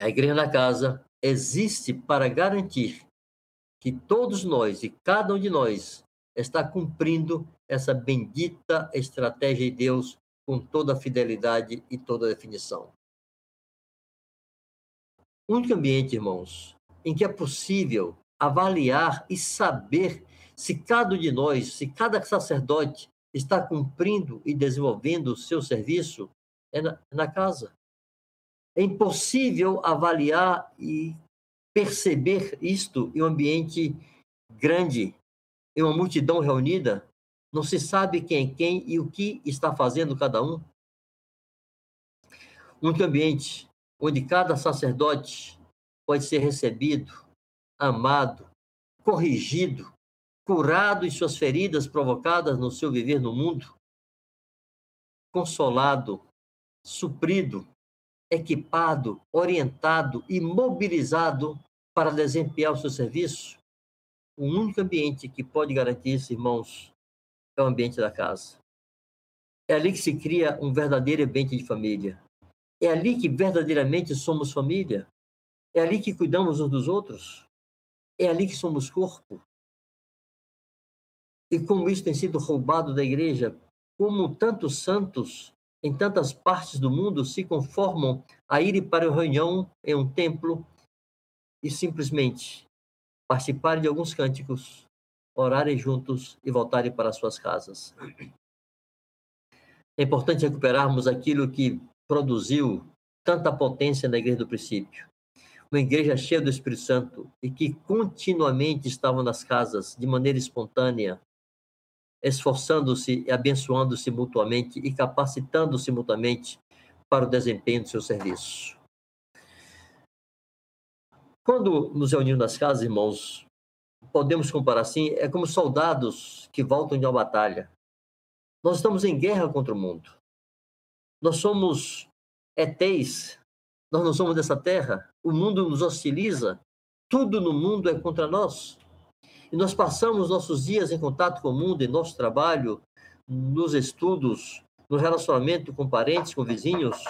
A igreja na casa existe para garantir que todos nós e cada um de nós está cumprindo essa bendita estratégia de Deus com toda a fidelidade e toda a definição. O único ambiente, irmãos, em que é possível avaliar e saber se cada um de nós, se cada sacerdote está cumprindo e desenvolvendo o seu serviço é na, na casa. É impossível avaliar e perceber isto em um ambiente grande, em uma multidão reunida. Não se sabe quem é quem e o que está fazendo cada um. Um ambiente onde cada sacerdote pode ser recebido, amado, corrigido, curado em suas feridas provocadas no seu viver no mundo, consolado, suprido, equipado, orientado e mobilizado para desempenhar o seu serviço, o único ambiente que pode garantir isso, irmãos, é o ambiente da casa. É ali que se cria um verdadeiro ambiente de família. É ali que verdadeiramente somos família. É ali que cuidamos uns dos outros. É ali que somos corpo. E como isso tem sido roubado da igreja, como tantos santos em tantas partes do mundo se conformam a ir para uma reunião em um templo e simplesmente participarem de alguns cânticos, orarem juntos e voltarem para suas casas. É importante recuperarmos aquilo que produziu tanta potência na igreja do princípio uma igreja cheia do Espírito Santo e que continuamente estavam nas casas de maneira espontânea, esforçando-se e abençoando-se mutuamente e capacitando-se mutuamente para o desempenho do seu serviço. Quando nos reunimos nas casas, irmãos, podemos comparar assim, é como soldados que voltam de uma batalha. Nós estamos em guerra contra o mundo. Nós somos ETs nós não somos dessa terra, o mundo nos hostiliza, tudo no mundo é contra nós. E nós passamos nossos dias em contato com o mundo, em nosso trabalho, nos estudos, no relacionamento com parentes, com vizinhos,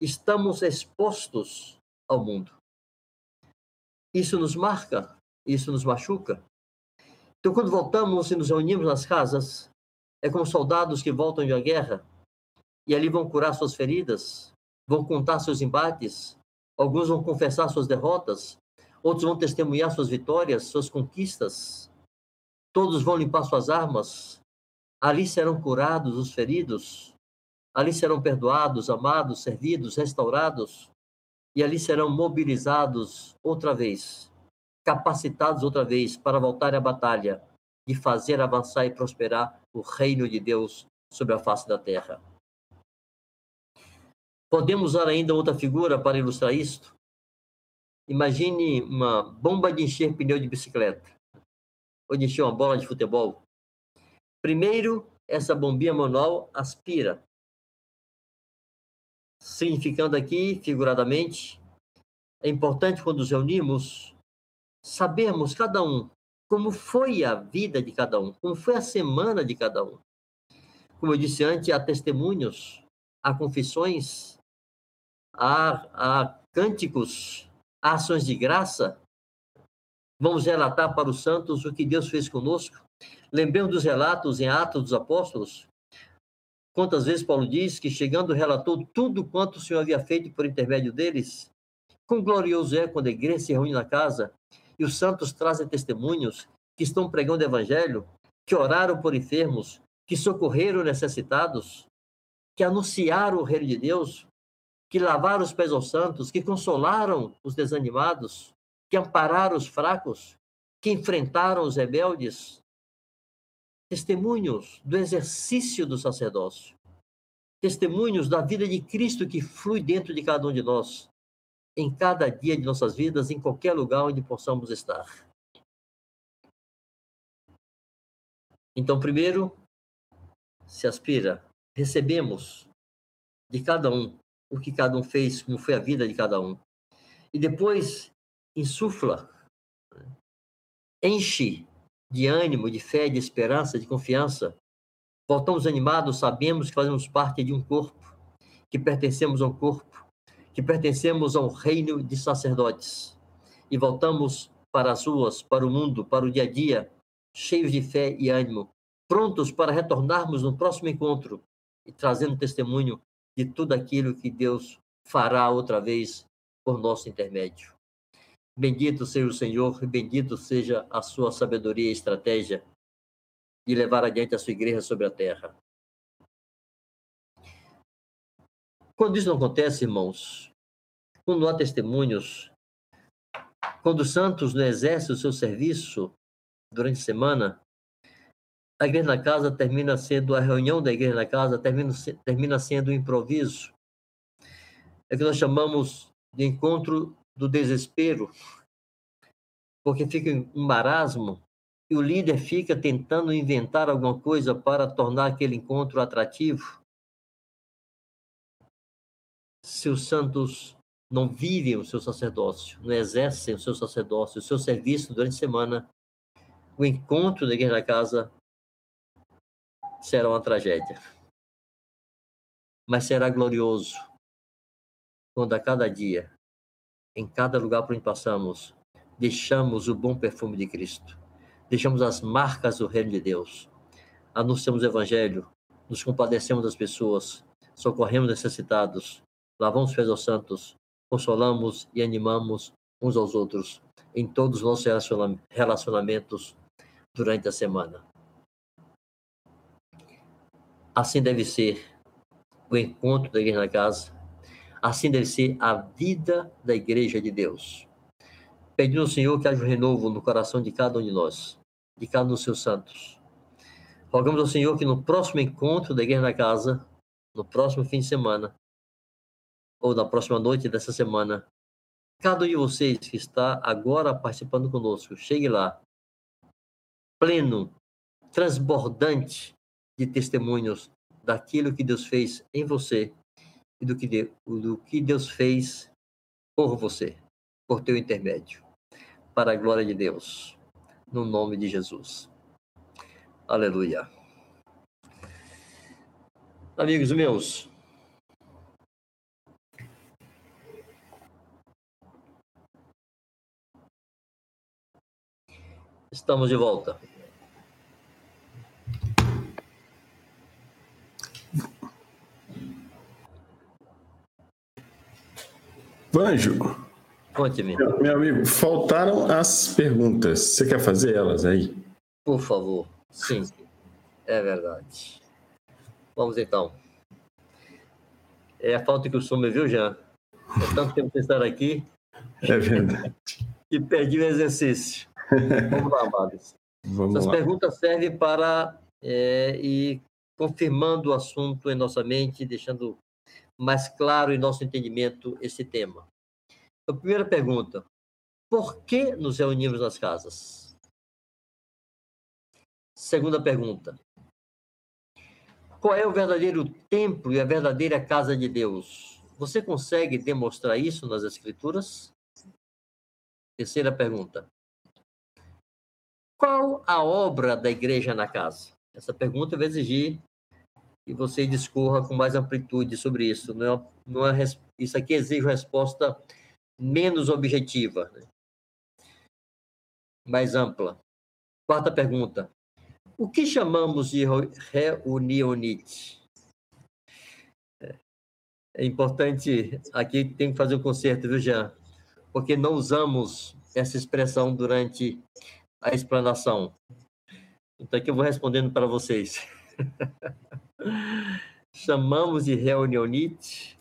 estamos expostos ao mundo. Isso nos marca, isso nos machuca. Então, quando voltamos e nos reunimos nas casas, é como soldados que voltam de uma guerra e ali vão curar suas feridas, vão contar seus embates, alguns vão confessar suas derrotas, outros vão testemunhar suas vitórias, suas conquistas, todos vão limpar suas armas, ali serão curados os feridos, ali serão perdoados, amados, servidos, restaurados, e ali serão mobilizados outra vez, capacitados outra vez para voltar à batalha e fazer avançar e prosperar o reino de Deus sobre a face da terra. Podemos usar ainda outra figura para ilustrar isto? Imagine uma bomba de encher pneu de bicicleta, ou de encher uma bola de futebol. Primeiro, essa bombinha manual aspira, significando aqui, figuradamente, é importante quando nos reunimos sabermos cada um como foi a vida de cada um, como foi a semana de cada um. Como eu disse antes, há testemunhos, há confissões, há, há cânticos, ações de graça. Vamos relatar para os santos o que Deus fez conosco. Lembremos dos relatos em Atos dos Apóstolos. Quantas vezes Paulo diz que, chegando, relatou tudo quanto o Senhor havia feito por intermédio deles? Quão glorioso é quando a igreja se reúne na casa e os santos trazem testemunhos que estão pregando o evangelho, que oraram por enfermos, que socorreram necessitados, que anunciaram o reino de Deus, que lavaram os pés aos santos, que consolaram os desanimados, que ampararam os fracos, que enfrentaram os rebeldes. Testemunhos do exercício do sacerdócio. Testemunhos da vida de Cristo que flui dentro de cada um de nós em cada dia de nossas vidas, em qualquer lugar onde possamos estar. Então, primeiro, se aspira, recebemos de cada um o que cada um fez, como foi a vida de cada um. E depois, insufla, enche de ânimo, de fé, de esperança, de confiança. Voltamos animados, sabemos que fazemos parte de um corpo, que pertencemos a um corpo, que pertencemos ao reino de sacerdotes e voltamos para as ruas, para o mundo, para o dia a dia, cheios de fé e ânimo, prontos para retornarmos no próximo encontro e trazendo testemunho de tudo aquilo que Deus fará outra vez por nosso intermédio. Bendito seja o Senhor bendito seja a sua sabedoria e estratégia de levar adiante a sua igreja sobre a terra. Quando isso não acontece, irmãos, quando há testemunhos, quando os santos não exercem o seu serviço durante a semana, a igreja na casa termina sendo, a reunião da igreja na casa termina, termina sendo um improviso. É que nós chamamos de encontro do desespero, porque fica um marasmo e o líder fica tentando inventar alguma coisa para tornar aquele encontro atrativo se os santos não vivem o seu sacerdócio, não exercem o seu sacerdócio, o seu serviço durante a semana, o encontro da igreja da casa será uma tragédia. Mas será glorioso quando a cada dia, em cada lugar por onde passamos, deixamos o bom perfume de Cristo, deixamos as marcas do reino de Deus, anunciamos o evangelho, nos compadecemos das pessoas, socorremos necessitados, lavamos os pés aos santos, consolamos e animamos uns aos outros em todos os nossos relacionamentos durante a semana. Assim deve ser o encontro da igreja na casa, assim deve ser a vida da igreja de Deus. Pedindo ao Senhor que haja um renovo no coração de cada um de nós, de cada um dos seus santos. Rogamos ao Senhor que no próximo encontro da igreja na casa, no próximo fim de semana, ou na próxima noite dessa semana, cada um de vocês que está agora participando conosco, chegue lá, pleno, transbordante de testemunhos daquilo que Deus fez em você e do que, de, do que Deus fez por você, por teu intermédio, para a glória de Deus, no nome de Jesus. Aleluia. Amigos meus, Estamos de volta. Vanjo. Conte-me. Meu, meu amigo, faltaram as perguntas. Você quer fazer elas aí? Por favor. Sim, é verdade. Vamos então. É a falta de costume, viu, Jean? É tanto tempo você estar aqui. É verdade. E perdi o exercício. Vamos lá, Babs. Vamos Essas lá. perguntas servem para é, ir confirmando o assunto em nossa mente, deixando mais claro em nosso entendimento esse tema. Então, primeira pergunta: por que nos reunimos nas casas? Segunda pergunta: qual é o verdadeiro templo e a verdadeira casa de Deus? Você consegue demonstrar isso nas Escrituras? Terceira pergunta. Qual a obra da igreja na casa? Essa pergunta vai exigir que você discorra com mais amplitude sobre isso. Não é, não é, isso aqui exige uma resposta menos objetiva, né? mais ampla. Quarta pergunta. O que chamamos de reunionite? É importante, aqui tem que fazer o um conserto, viu, Jean? Porque não usamos essa expressão durante a explanação. Então, aqui eu vou respondendo para vocês. Chamamos de reunionite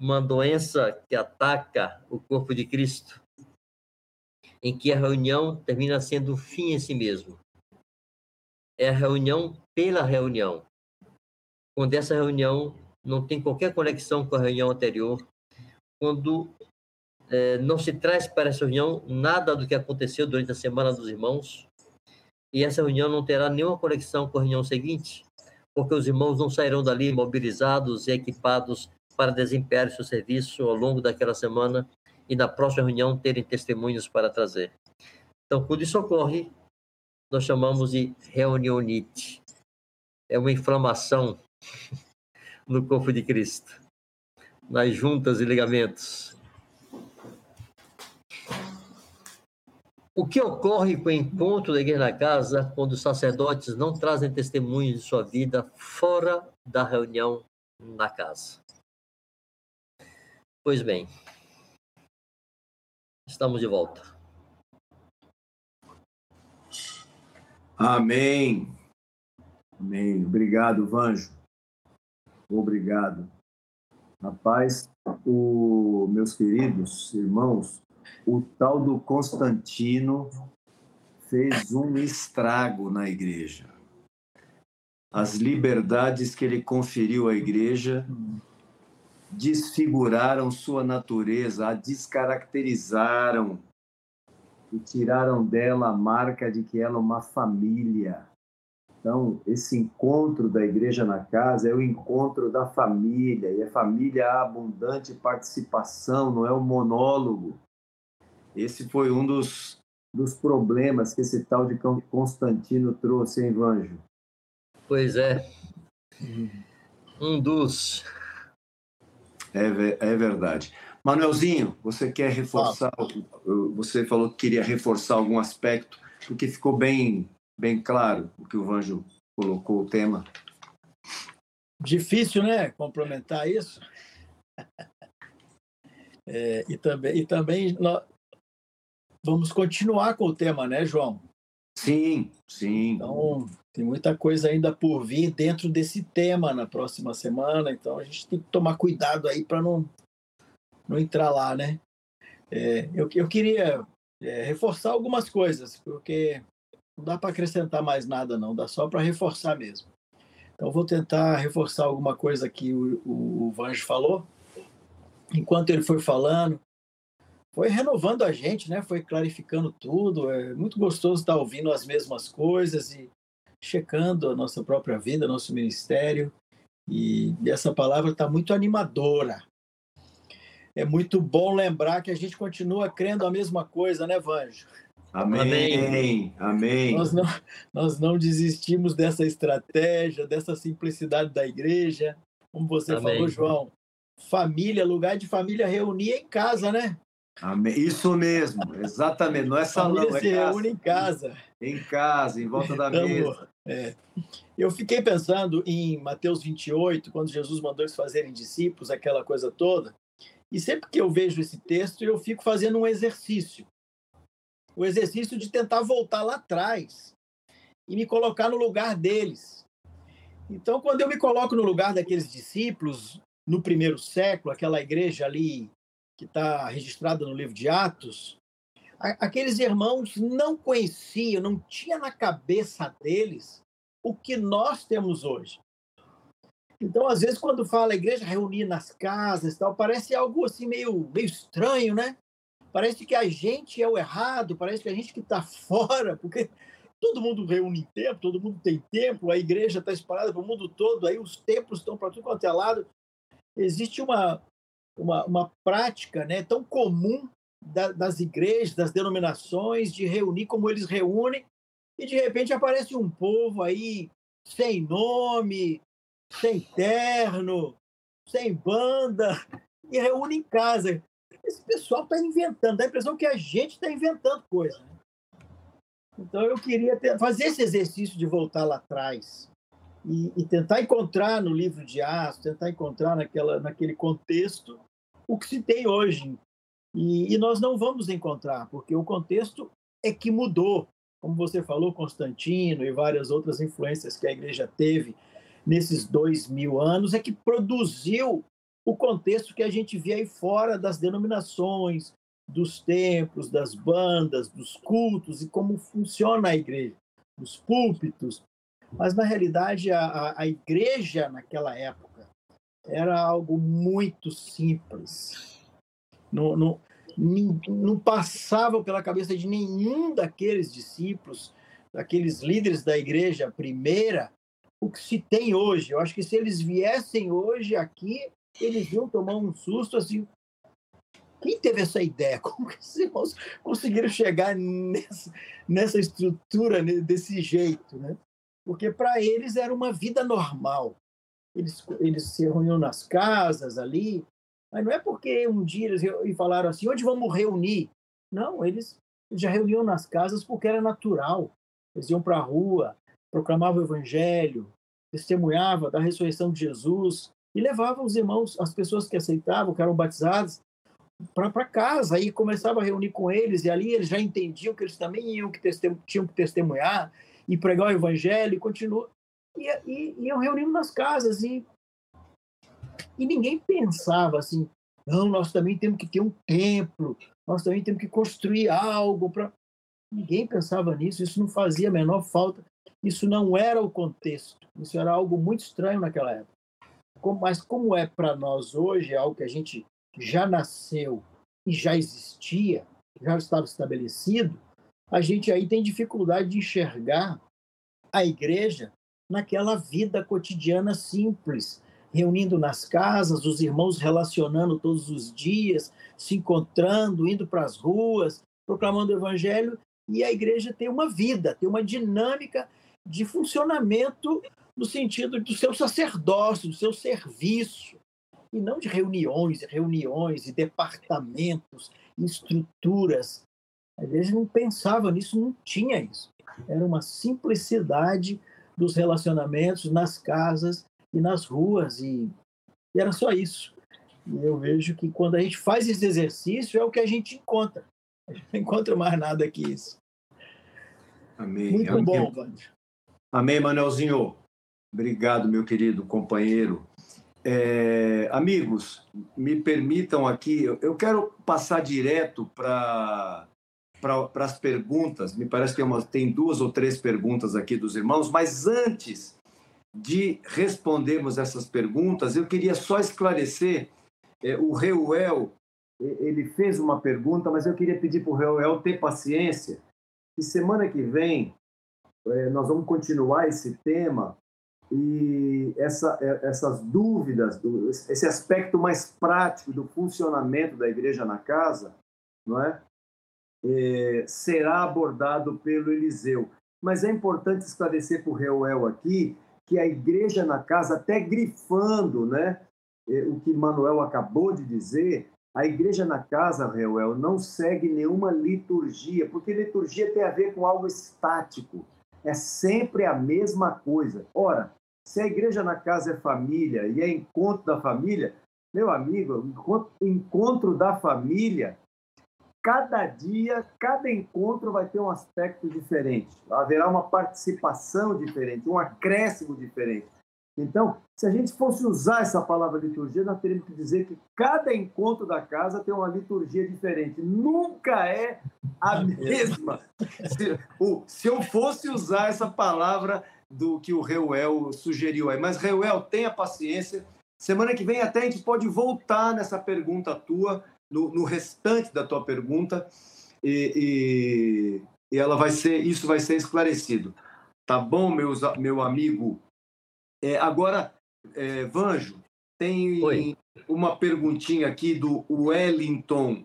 uma doença que ataca o corpo de Cristo, em que a reunião termina sendo um fim em si mesmo. É a reunião pela reunião. Quando essa reunião não tem qualquer conexão com a reunião anterior, quando é, não se traz para essa reunião nada do que aconteceu durante a semana dos irmãos, e essa reunião não terá nenhuma conexão com a reunião seguinte, porque os irmãos não sairão dali mobilizados e equipados para desempenhar seu serviço ao longo daquela semana e na próxima reunião terem testemunhos para trazer. Então, quando isso ocorre, nós chamamos de reunionite. É uma inflamação no corpo de Cristo, nas juntas e ligamentos. O que ocorre com o encontro da igreja na casa quando os sacerdotes não trazem testemunho de sua vida fora da reunião na casa? Pois bem, estamos de volta. Amém. Amém. Obrigado, Vanjo. Obrigado. Rapaz, o, meus queridos irmãos, o tal do Constantino fez um estrago na igreja. As liberdades que ele conferiu à igreja desfiguraram sua natureza, a descaracterizaram e tiraram dela a marca de que ela é uma família. Então, esse encontro da igreja na casa é o encontro da família, e a família é a abundante participação, não é o monólogo. Esse foi um dos, dos problemas que esse tal de Constantino trouxe, hein, Vanjo? Pois é. Um dos. É, é verdade. Manuelzinho, você quer reforçar? Você falou que queria reforçar algum aspecto, porque ficou bem bem claro o que o Vanjo colocou o tema. Difícil, né? Complementar isso. É, e também, e também nós vamos continuar com o tema, né, João? Sim, sim. Então, tem muita coisa ainda por vir dentro desse tema na próxima semana, então a gente tem que tomar cuidado aí para não, não entrar lá, né? É, eu, eu queria é, reforçar algumas coisas, porque não dá para acrescentar mais nada, não, dá só para reforçar mesmo. Então, vou tentar reforçar alguma coisa que o, o, o Vange falou. Enquanto ele foi falando, foi renovando a gente, né? Foi clarificando tudo. É muito gostoso estar ouvindo as mesmas coisas e checando a nossa própria vida, nosso ministério. E, essa palavra está muito animadora. É muito bom lembrar que a gente continua crendo a mesma coisa, né, Vanjo? Amém. Amém. Nós não, nós não desistimos dessa estratégia, dessa simplicidade da igreja. Como você Amém. falou, João. Família, lugar de família reunir em casa, né? Amém. Isso mesmo, exatamente. Não é salão, família é se casa. reúne em casa. Em casa, em volta da então, mesa. É. Eu fiquei pensando em Mateus 28, quando Jesus mandou eles fazerem discípulos, aquela coisa toda. E sempre que eu vejo esse texto, eu fico fazendo um exercício o exercício de tentar voltar lá atrás e me colocar no lugar deles. Então, quando eu me coloco no lugar daqueles discípulos no primeiro século, aquela igreja ali que está registrada no livro de Atos, aqueles irmãos não conheciam, não tinha na cabeça deles o que nós temos hoje. Então, às vezes, quando fala igreja reunir nas casas, tal, parece algo assim meio, meio estranho, né? Parece que a gente é o errado, parece que a gente que está fora, porque todo mundo reúne em tempo, todo mundo tem tempo, a igreja está espalhada para o mundo todo, aí os templos estão para tudo quanto é lado. existe uma, uma, uma prática né, tão comum da, das igrejas, das denominações, de reunir como eles reúnem, e de repente aparece um povo aí sem nome, sem terno, sem banda, e reúne em casa. Esse pessoal está inventando, dá a impressão que a gente está inventando coisa. Né? Então eu queria ter, fazer esse exercício de voltar lá atrás e, e, tentar encontrar no livro de Atos, tentar encontrar naquela, naquele contexto o que se tem hoje. E, e nós não vamos encontrar, porque o contexto é que mudou. Como você falou, Constantino e várias outras influências que a igreja teve nesses dois mil anos, é que produziu o contexto que a gente vê aí fora das denominações, dos templos, das bandas, dos cultos e como funciona a igreja, os púlpitos. Mas, na realidade, a, a igreja naquela época era algo muito simples. Não, não, passava pela cabeça de nenhum daqueles discípulos, daqueles líderes da igreja primeira, o que se tem hoje. Eu acho que se eles viessem hoje aqui, eles iam tomar um susto assim. Quem teve essa ideia? Como que irmãos conseguiram chegar nessa, nessa estrutura desse jeito, né? Porque para eles era uma vida normal. Eles, eles se reuniam nas casas ali, mas não é porque um dia eles falaram assim, onde vamos reunir? Não, eles já reuniam nas casas porque era natural. Eles iam para a rua, proclamavam o evangelho, testemunhavam da ressurreição de Jesus e levavam os irmãos, as pessoas que aceitavam, que eram batizadas, para casa e começava a reunir com eles e ali eles já entendiam que eles também iam que tinham que testemunhar e pregar o evangelho e continuou e, e, iam reunindo nas casas e e ninguém pensava assim não nós também temos que ter um templo nós também temos que construir algo para ninguém pensava nisso isso não fazia a menor falta isso não era o contexto isso era algo muito estranho naquela época. Mas como é para nós hoje, é algo que a gente já nasceu e já existia, já estava estabelecido, a gente aí tem dificuldade de enxergar a igreja naquela vida cotidiana simples, reunindo nas casas, os irmãos relacionando todos os dias, se encontrando, indo para as ruas, proclamando o evangelho, e a igreja tem uma vida, tem uma dinâmica de funcionamento no sentido do seu sacerdócio, do seu serviço, e não de reuniões, reuniões e departamentos, estruturas. A igreja não pensava nisso, não tinha isso. Era uma simplicidade dos relacionamentos nas casas e nas ruas, e, e era só isso. E eu vejo que quando a gente faz esse exercício, é o que a gente encontra. A gente não encontra mais nada que isso. Amém. Muito Amém. bom, Wander. Amém, Manelzinho. Obrigado, meu querido companheiro. É, amigos, me permitam aqui, eu quero passar direto para para as perguntas. Me parece que é uma, tem duas ou três perguntas aqui dos irmãos, mas antes de respondermos essas perguntas, eu queria só esclarecer. É, o Reuel, ele fez uma pergunta, mas eu queria pedir para o Reuel ter paciência, que semana que vem é, nós vamos continuar esse tema e essa, é, essas dúvidas, esse aspecto mais prático do funcionamento da igreja na casa, não é? É será abordado pelo Eliseu. Mas é importante esclarecer para o Reuel aqui que a igreja na casa, até grifando né, é, o que Manuel acabou de dizer, a igreja na casa, Reuel, não segue nenhuma liturgia, porque liturgia tem a ver com algo estático. É sempre a mesma coisa. Ora, se a igreja na casa é família e é encontro da família, meu amigo, encontro da família, cada dia, cada encontro vai ter um aspecto diferente. Haverá uma participação diferente, um acréscimo diferente. Então, se a gente fosse usar essa palavra liturgia, nós teríamos que dizer que cada encontro da casa tem uma liturgia diferente. Nunca é a mesma. Se, se eu fosse usar essa palavra do que o Reuel sugeriu aí. Mas, Reuel, tenha paciência. Semana que vem até a gente pode voltar nessa pergunta tua, no, no restante da tua pergunta, e, e, e, ela vai ser, isso vai ser esclarecido. Tá bom, meus, meu amigo? É, agora, é, Vanjo, tem Oi. uma perguntinha aqui do Wellington.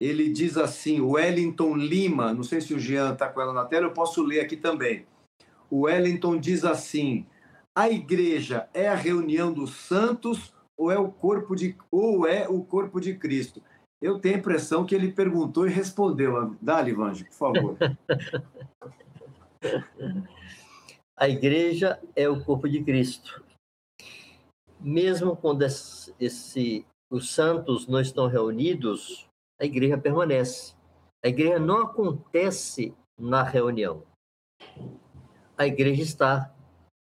Ele diz assim, Wellington Lima, não sei se o Jean está com ela na tela, eu posso ler aqui também. O Wellington diz assim: a igreja é a reunião dos santos ou é o corpo de ou é o corpo de Cristo? Eu tenho a impressão que ele perguntou e respondeu. Dá, Livange, por favor. a igreja é o corpo de Cristo. Mesmo quando esse, os santos não estão reunidos, a igreja permanece. A igreja não acontece na reunião. A igreja está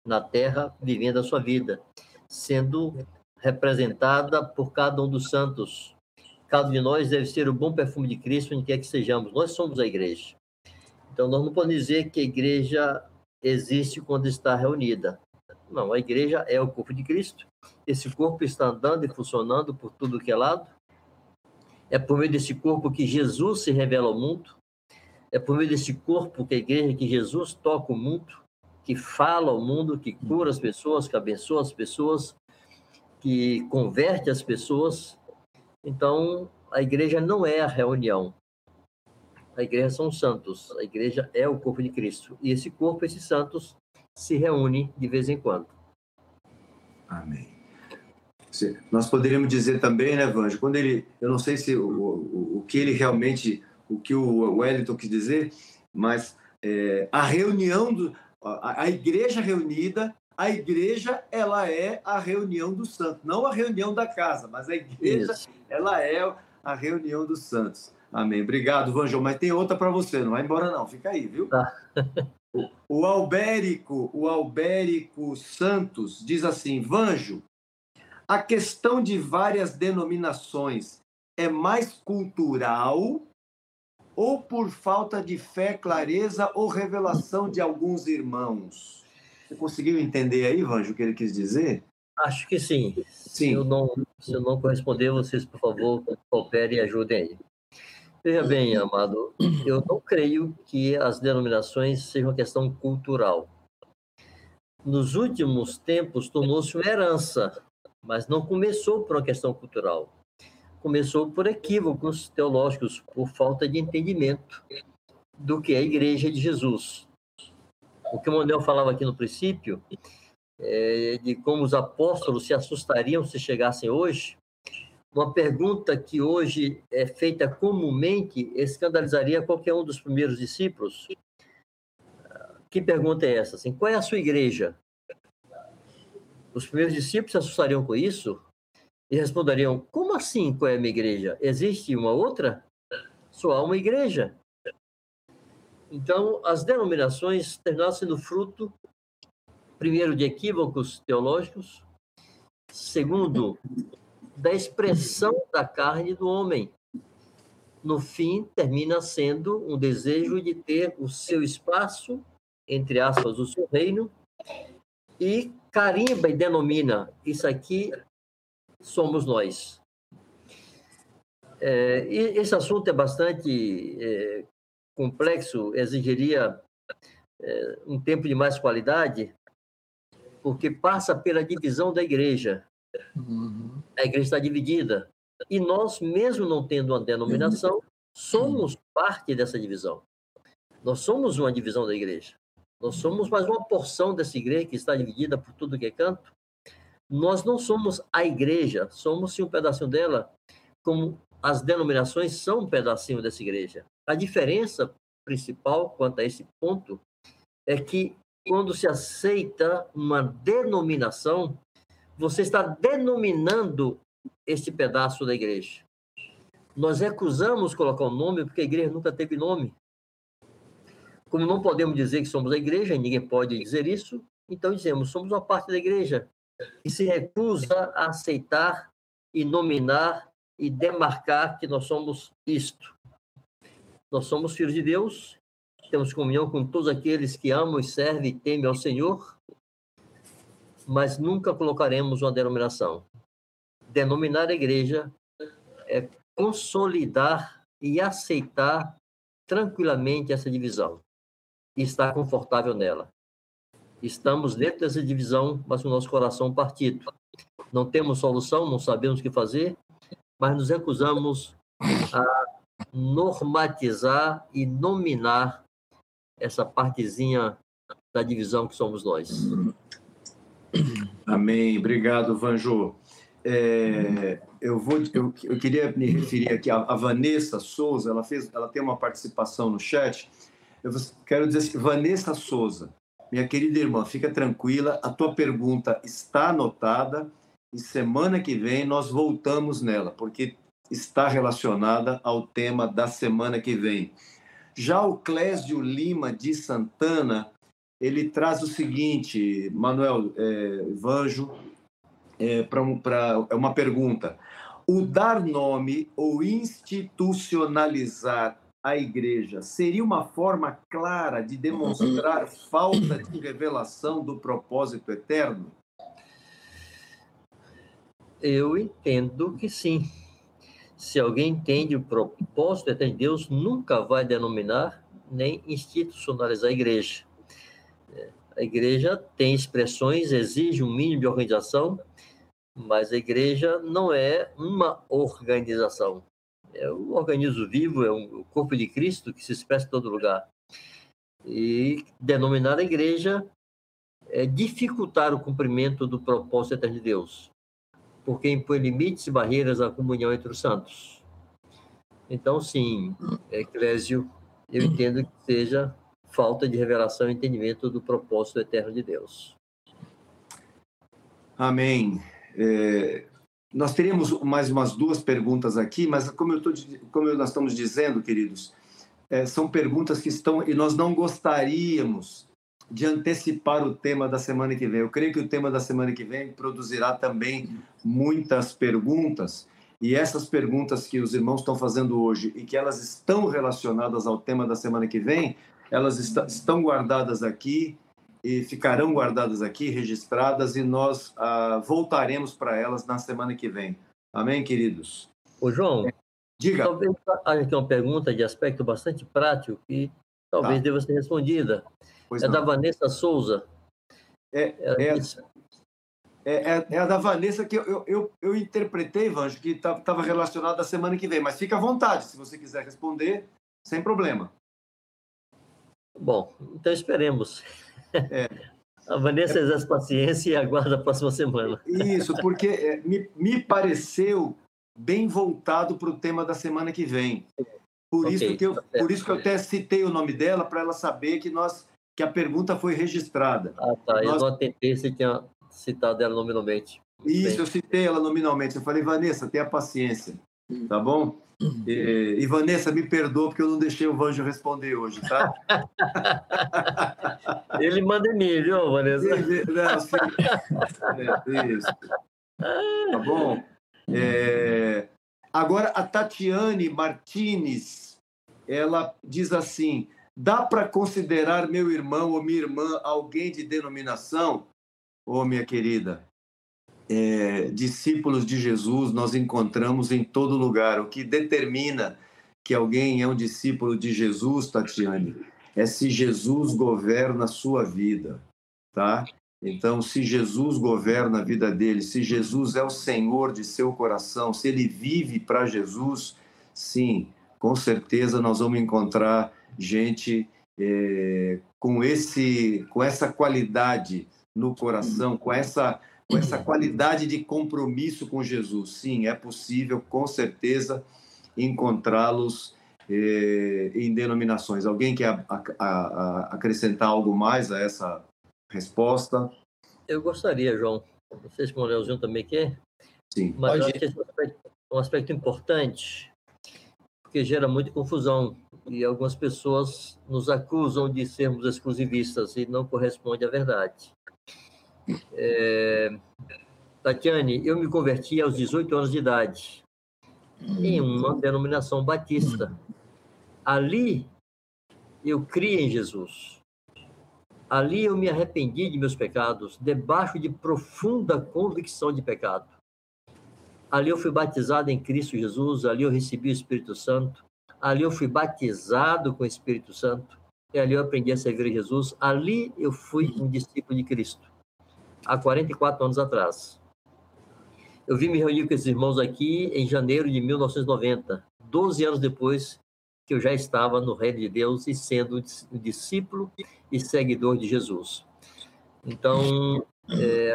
na terra vivendo a sua vida, sendo representada por cada um dos santos. Cada de nós deve ser o bom perfume de Cristo, onde quer que sejamos. Nós somos a igreja. Então, nós não podemos dizer que a igreja existe quando está reunida. Não, a igreja é o corpo de Cristo. Esse corpo está andando e funcionando por tudo que é lado. É por meio desse corpo que Jesus se revela ao mundo. É por meio desse corpo que a igreja, que Jesus toca o mundo, que fala ao mundo, que cura as pessoas, que abençoa as pessoas, que converte as pessoas. Então, a igreja não é a reunião. A igreja são santos. A igreja é o corpo de Cristo. E esse corpo, esses santos, se reúne de vez em quando. Amém. Nós poderíamos dizer também, né, Vanjo, quando ele, eu não sei se o, o, o que ele realmente, o que o Wellington quis dizer, mas é, a reunião, do, a, a igreja reunida a igreja ela é a reunião dos santos, não a reunião da casa, mas a igreja Isso. ela é a reunião dos santos. Amém. Obrigado, Vanjão. Mas tem outra para você, não vai embora não, fica aí, viu? Tá. o Albérico, o Albérico Santos diz assim: Vanjo, a questão de várias denominações é mais cultural ou por falta de fé, clareza ou revelação de alguns irmãos? Você conseguiu entender aí, Vanjo, o que ele quis dizer? Acho que sim. sim. Se, eu não, se eu não corresponder, vocês, por favor, cooperem e ajudem aí. Veja bem, amado, eu não creio que as denominações sejam uma questão cultural. Nos últimos tempos, tornou-se uma herança, mas não começou por uma questão cultural. Começou por equívocos teológicos, por falta de entendimento do que é a Igreja de Jesus o que o Manuel falava aqui no princípio, é, de como os apóstolos se assustariam se chegassem hoje, uma pergunta que hoje é feita comumente escandalizaria qualquer um dos primeiros discípulos. Que pergunta é essa? Assim, qual é a sua igreja? Os primeiros discípulos se assustariam com isso e responderiam: Como assim? Qual é a minha igreja? Existe uma outra? Só há uma igreja. Então, as denominações terminaram sendo fruto, primeiro, de equívocos teológicos, segundo, da expressão da carne do homem. No fim, termina sendo um desejo de ter o seu espaço, entre aspas, o seu reino, e carimba e denomina: isso aqui somos nós. É, esse assunto é bastante é, complexo exigiria é, um tempo de mais qualidade, porque passa pela divisão da igreja. Uhum. A igreja está dividida. E nós, mesmo não tendo uma denominação, somos parte dessa divisão. Nós somos uma divisão da igreja. Nós somos mais uma porção dessa igreja que está dividida por tudo que é canto. Nós não somos a igreja, somos sim um pedacinho dela, como as denominações são um pedacinho dessa igreja. A diferença principal quanto a esse ponto é que quando se aceita uma denominação, você está denominando este pedaço da igreja. Nós recusamos colocar o um nome porque a igreja nunca teve nome. Como não podemos dizer que somos a igreja, ninguém pode dizer isso, então dizemos, somos uma parte da igreja. E se recusa a aceitar e nominar e demarcar que nós somos isto. Nós somos filhos de Deus, temos comunhão com todos aqueles que amam e servem e temem ao Senhor, mas nunca colocaremos uma denominação. Denominar a igreja é consolidar e aceitar tranquilamente essa divisão e estar confortável nela. Estamos dentro dessa divisão, mas com o nosso coração partido. não temos solução, não sabemos o que fazer, mas nos recusamos a normatizar e nominar essa partezinha da divisão que somos nós. Amém. Obrigado, Vanjo. É, eu vou, eu, eu, queria me referir aqui a, Vanessa Souza. Ela fez, ela tem uma participação no chat. Eu quero dizer assim, Vanessa Souza, minha querida irmã, fica tranquila. A tua pergunta está anotada e semana que vem nós voltamos nela, porque está relacionada ao tema da semana que vem. Já o Clésio Lima de Santana, ele traz o seguinte, Manuel é, Vanjo, é, para é uma pergunta. O dar nome ou institucionalizar a igreja seria uma forma clara de demonstrar falta de revelação do propósito eterno? Eu entendo que sim. Se alguém entende o propósito eterno de Deus, nunca vai denominar nem institucionalizar a igreja. A igreja tem expressões, exige um mínimo de organização, mas a igreja não é uma organização. É um organismo vivo, é um, corpo de Cristo que se expressa em todo lugar. E denominar a igreja é dificultar o cumprimento do propósito eterno de Deus, porque impõe limites e barreiras à comunhão entre os santos. Então, sim, Eclésio, eu entendo que seja falta de revelação e entendimento do propósito eterno de Deus. Amém. É, nós teríamos mais umas duas perguntas aqui, mas como, eu tô, como nós estamos dizendo, queridos, é, são perguntas que estão e nós não gostaríamos de antecipar o tema da semana que vem. Eu creio que o tema da semana que vem produzirá também muitas perguntas e essas perguntas que os irmãos estão fazendo hoje e que elas estão relacionadas ao tema da semana que vem, elas est estão guardadas aqui e ficarão guardadas aqui, registradas, e nós ah, voltaremos para elas na semana que vem. Amém, queridos? Ô, João, é, diga. Talvez haja aqui uma pergunta de aspecto bastante prático que talvez tá. deva ser respondida. Pois é não. da Vanessa Souza. É, é, é, é, é, a da Vanessa que eu, eu, eu, interpretei, Vanjo, que estava tá, relacionada à semana que vem, mas fica à vontade, se você quiser responder, sem problema. Bom, então esperemos. É. A Vanessa é. exerce paciência e aguarda a próxima semana. Isso, porque é, me, me pareceu bem voltado para o tema da semana que vem. Por, okay, isso que eu, tá por isso que eu até citei o nome dela, para ela saber que, nós, que a pergunta foi registrada. Ah, tá. Nós... Eu não atentei se tinha citado ela nominalmente. Isso, bem. eu citei ela nominalmente. Eu falei, Vanessa, tenha paciência, tá bom? E, e, Vanessa, me perdoa porque eu não deixei o Vanjo responder hoje, tá? Ele manda em mim, viu, Vanessa? Não, sim. É, isso. Tá bom? É... Agora, a Tatiane Martinez, ela diz assim: dá para considerar meu irmão ou minha irmã alguém de denominação? Ô, oh, minha querida, é, discípulos de Jesus nós encontramos em todo lugar. O que determina que alguém é um discípulo de Jesus, Tatiane, é se Jesus governa a sua vida, tá? Então, se Jesus governa a vida dele, se Jesus é o Senhor de seu coração, se ele vive para Jesus, sim, com certeza nós vamos encontrar gente é, com esse, com essa qualidade no coração, com essa com essa qualidade de compromisso com Jesus. Sim, é possível, com certeza, encontrá-los eh, em denominações. Alguém quer a, a, a acrescentar algo mais a essa resposta? Eu gostaria, João. Não sei se o Leozinho também quer. Sim. Mas Pode acho que esse é um aspecto, um aspecto importante, porque gera muita confusão e algumas pessoas nos acusam de sermos exclusivistas e não corresponde à verdade. É, Tatiane, eu me converti aos 18 anos de idade em uma denominação batista. Ali eu criei em Jesus. Ali eu me arrependi de meus pecados, debaixo de profunda convicção de pecado. Ali eu fui batizado em Cristo Jesus, ali eu recebi o Espírito Santo, ali eu fui batizado com o Espírito Santo, e ali eu aprendi a servir Jesus, ali eu fui um discípulo de Cristo há 44 anos atrás. Eu vim me reunir com esses irmãos aqui em janeiro de 1990, 12 anos depois que eu já estava no reino de Deus e sendo discípulo e seguidor de Jesus. Então, é,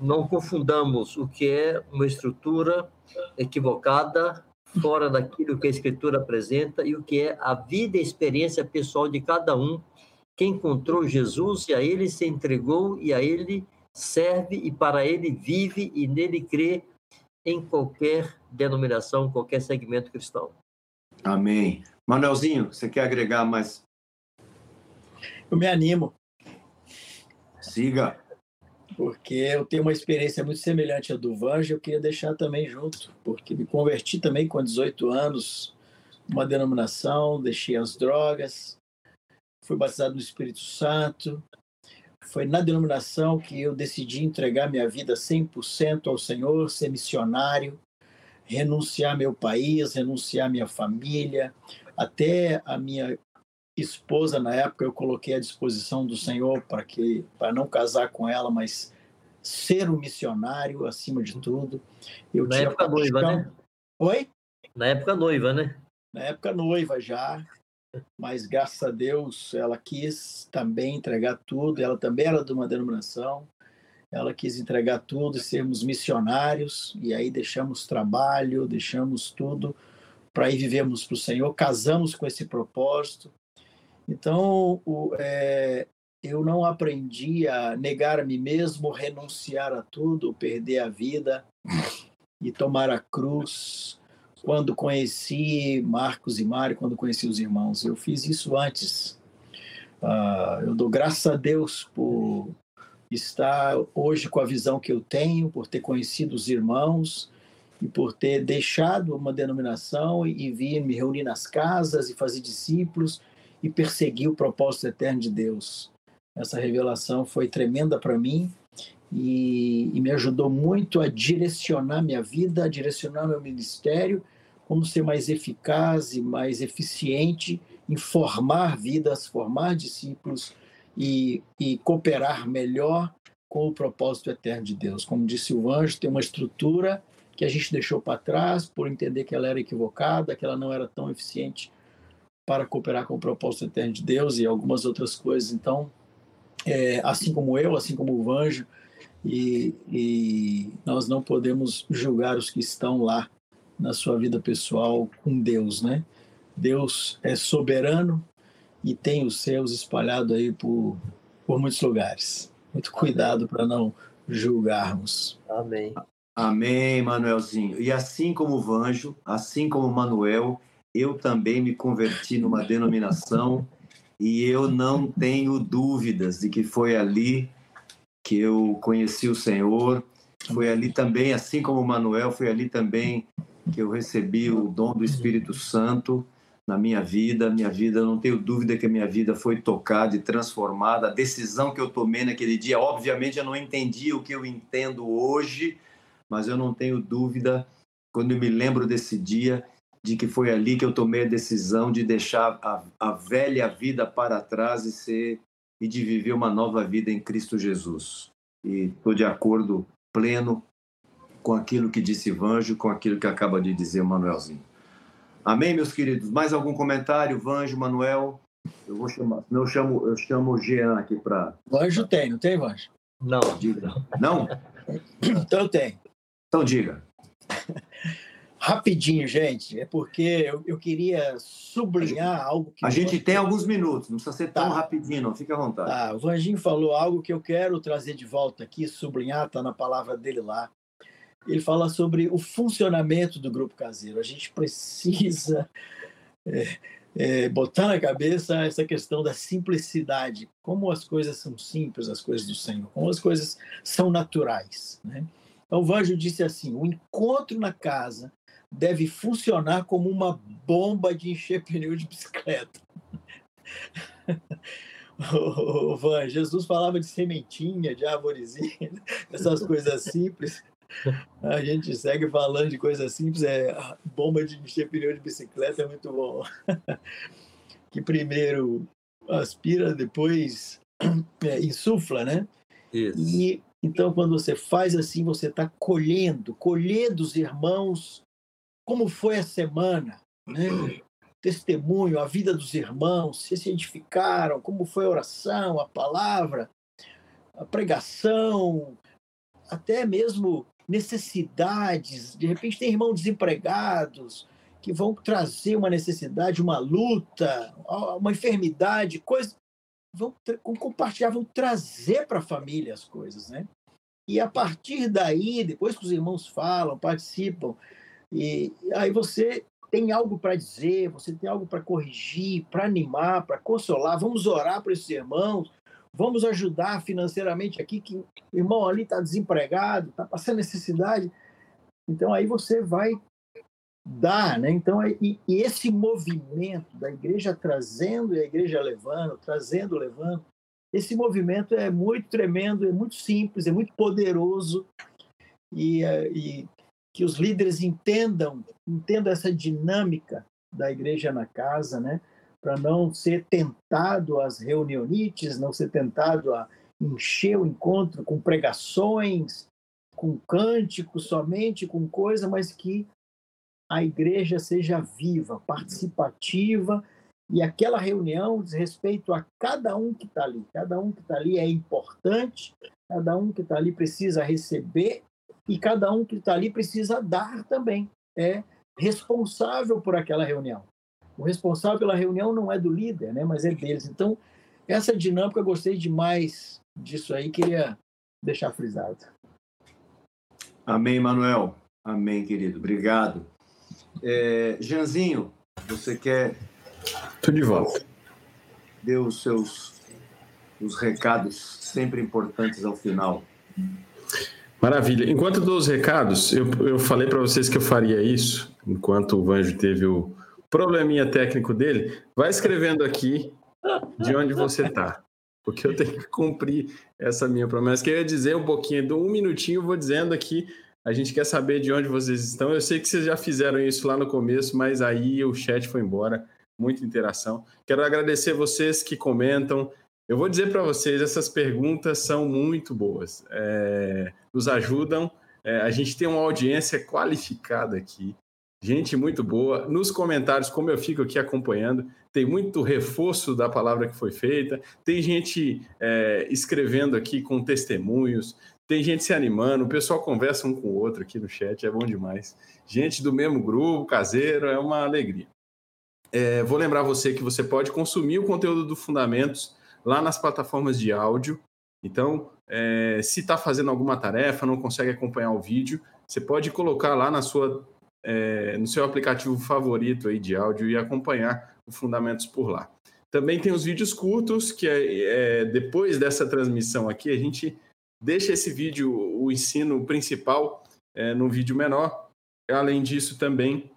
não confundamos o que é uma estrutura equivocada, fora daquilo que a Escritura apresenta, e o que é a vida e experiência pessoal de cada um que encontrou Jesus e a ele se entregou e a ele serve e para ele vive e nele crê em qualquer denominação, qualquer segmento cristão. Amém. Manuelzinho, você quer agregar mais? Eu me animo. Siga. Porque eu tenho uma experiência muito semelhante à do Vange, eu queria deixar também junto, porque me converti também com 18 anos, uma denominação, deixei as drogas, fui batizado no Espírito Santo. Foi na denominação que eu decidi entregar minha vida 100% ao Senhor, ser missionário, renunciar meu país, renunciar minha família, até a minha esposa na época eu coloquei à disposição do Senhor para que para não casar com ela, mas ser um missionário acima de tudo. Eu na época paixão... noiva, né? Oi? Na época noiva, né? Na época noiva já, mas graças a Deus ela quis também entregar tudo. Ela também era de uma denominação. Ela quis entregar tudo e sermos missionários. E aí deixamos trabalho, deixamos tudo para ir vivemos para o Senhor. Casamos com esse propósito. Então, o, é, eu não aprendi a negar a mim mesmo, renunciar a tudo, perder a vida e tomar a cruz. Quando conheci Marcos e Mário, quando conheci os irmãos, eu fiz isso antes. Uh, eu dou graças a Deus por estar hoje com a visão que eu tenho, por ter conhecido os irmãos e por ter deixado uma denominação e vir me reunir nas casas e fazer discípulos e perseguir o propósito eterno de Deus. Essa revelação foi tremenda para mim e, e, me ajudou muito a direcionar minha vida, a direcionar meu ministério, como ser mais eficaz e mais eficiente em formar vidas, formar discípulos e, e cooperar melhor com o propósito eterno de Deus. Como disse o anjo, tem uma estrutura que a gente deixou para trás por entender que ela era equivocada, que ela não era tão eficiente para cooperar com o propósito eterno de Deus e algumas outras coisas. Então, é, assim como eu, assim como o Vanjo, e, e, nós não podemos julgar os que estão lá na sua vida pessoal com Deus, né? Deus é soberano e tem os seus espalhados aí por, por muitos lugares. Muito cuidado para não julgarmos. Amém. Amém, Manuelzinho. E assim como o Vanjo, assim como o Manuel, eu também me converti numa denominação e eu não tenho dúvidas de que foi ali que eu conheci o Senhor. Foi ali também, assim como o Manuel, foi ali também que eu recebi o dom do Espírito Santo na minha vida. Minha vida, não tenho dúvida que a minha vida foi tocada e transformada. A decisão que eu tomei naquele dia, obviamente eu não entendi o que eu entendo hoje, mas eu não tenho dúvida, quando eu me lembro desse dia, de que foi ali que eu tomei a decisão de deixar a, a velha vida para trás e ser e de viver uma nova vida em Cristo Jesus. E estou de acordo pleno com aquilo que disse Vanjo, com aquilo que acaba de dizer Manuelzinho. Amém, meus queridos? Mais algum comentário, Vanjo, Manuel? Eu vou chamar, eu chamo, eu chamo o Jean aqui para. Vanjo tem, não tem, Vanjo? Não. Diga. Não? Então eu tenho. Então diga. Rapidinho, gente, é porque eu, eu queria sublinhar algo que. A gente tem alguns minutos, não precisa ser tão tá. rapidinho, não, fique à vontade. Tá, o Vanginho falou algo que eu quero trazer de volta aqui, sublinhar, está na palavra dele lá. Ele fala sobre o funcionamento do grupo caseiro. A gente precisa é, é, botar na cabeça essa questão da simplicidade, como as coisas são simples, as coisas do Senhor, como as coisas são naturais. Né? Então, o Vanjo disse assim: o encontro na casa deve funcionar como uma bomba de encher pneu de bicicleta. Van, Jesus falava de sementinha, de árvorezinha, essas coisas simples. A gente segue falando de coisas simples, é bomba de encher pneu de bicicleta é muito bom. que primeiro aspira, depois é, insufla, né? Isso. E Então, quando você faz assim, você está colhendo, colhendo os irmãos, como foi a semana, né? testemunho, a vida dos irmãos, se se edificaram, como foi a oração, a palavra, a pregação, até mesmo necessidades. De repente, tem irmãos desempregados que vão trazer uma necessidade, uma luta, uma enfermidade, coisas. Vão compartilhar, vão trazer para a família as coisas, né? E a partir daí, depois que os irmãos falam, participam, e aí você tem algo para dizer, você tem algo para corrigir, para animar, para consolar. Vamos orar para esses irmãos, vamos ajudar financeiramente aqui, que o irmão ali está desempregado, está passando necessidade. Então aí você vai dar, né? Então e, e, esse movimento da igreja trazendo e a igreja levando, trazendo, levando, esse movimento é muito tremendo, é muito simples, é muito poderoso e, e que os líderes entendam, entendam essa dinâmica da igreja na casa, né? Para não ser tentado às reunionites, não ser tentado a encher o encontro com pregações, com cânticos somente, com coisa, mas que a igreja seja viva, participativa e aquela reunião diz respeito a cada um que está ali. Cada um que está ali é importante, cada um que está ali precisa receber e cada um que está ali precisa dar também. É responsável por aquela reunião. O responsável pela reunião não é do líder, né, mas é deles. Então, essa dinâmica eu gostei demais disso aí, queria deixar frisado. Amém, Manuel. Amém, querido. Obrigado. É, Janzinho, você quer. Estou de volta. Dê os seus os recados sempre importantes ao final. Maravilha. Enquanto eu dou os recados, eu, eu falei para vocês que eu faria isso, enquanto o Vanjo teve o probleminha técnico dele. Vai escrevendo aqui de onde você está, porque eu tenho que cumprir essa minha promessa. Que eu ia dizer um pouquinho, de um minutinho, vou dizendo aqui. A gente quer saber de onde vocês estão. Eu sei que vocês já fizeram isso lá no começo, mas aí o chat foi embora. Muita interação. Quero agradecer vocês que comentam, eu vou dizer para vocês, essas perguntas são muito boas, é, nos ajudam. É, a gente tem uma audiência qualificada aqui, gente muito boa. Nos comentários, como eu fico aqui acompanhando, tem muito reforço da palavra que foi feita, tem gente é, escrevendo aqui com testemunhos, tem gente se animando, o pessoal conversa um com o outro aqui no chat, é bom demais. Gente do mesmo grupo, caseiro, é uma alegria. É, vou lembrar você que você pode consumir o conteúdo do Fundamentos lá nas plataformas de áudio. Então, é, se está fazendo alguma tarefa, não consegue acompanhar o vídeo, você pode colocar lá na sua, é, no seu aplicativo favorito aí de áudio e acompanhar o Fundamentos por lá. Também tem os vídeos curtos, que é, é, depois dessa transmissão aqui, a gente deixa esse vídeo, o ensino principal, é, no vídeo menor. Além disso, também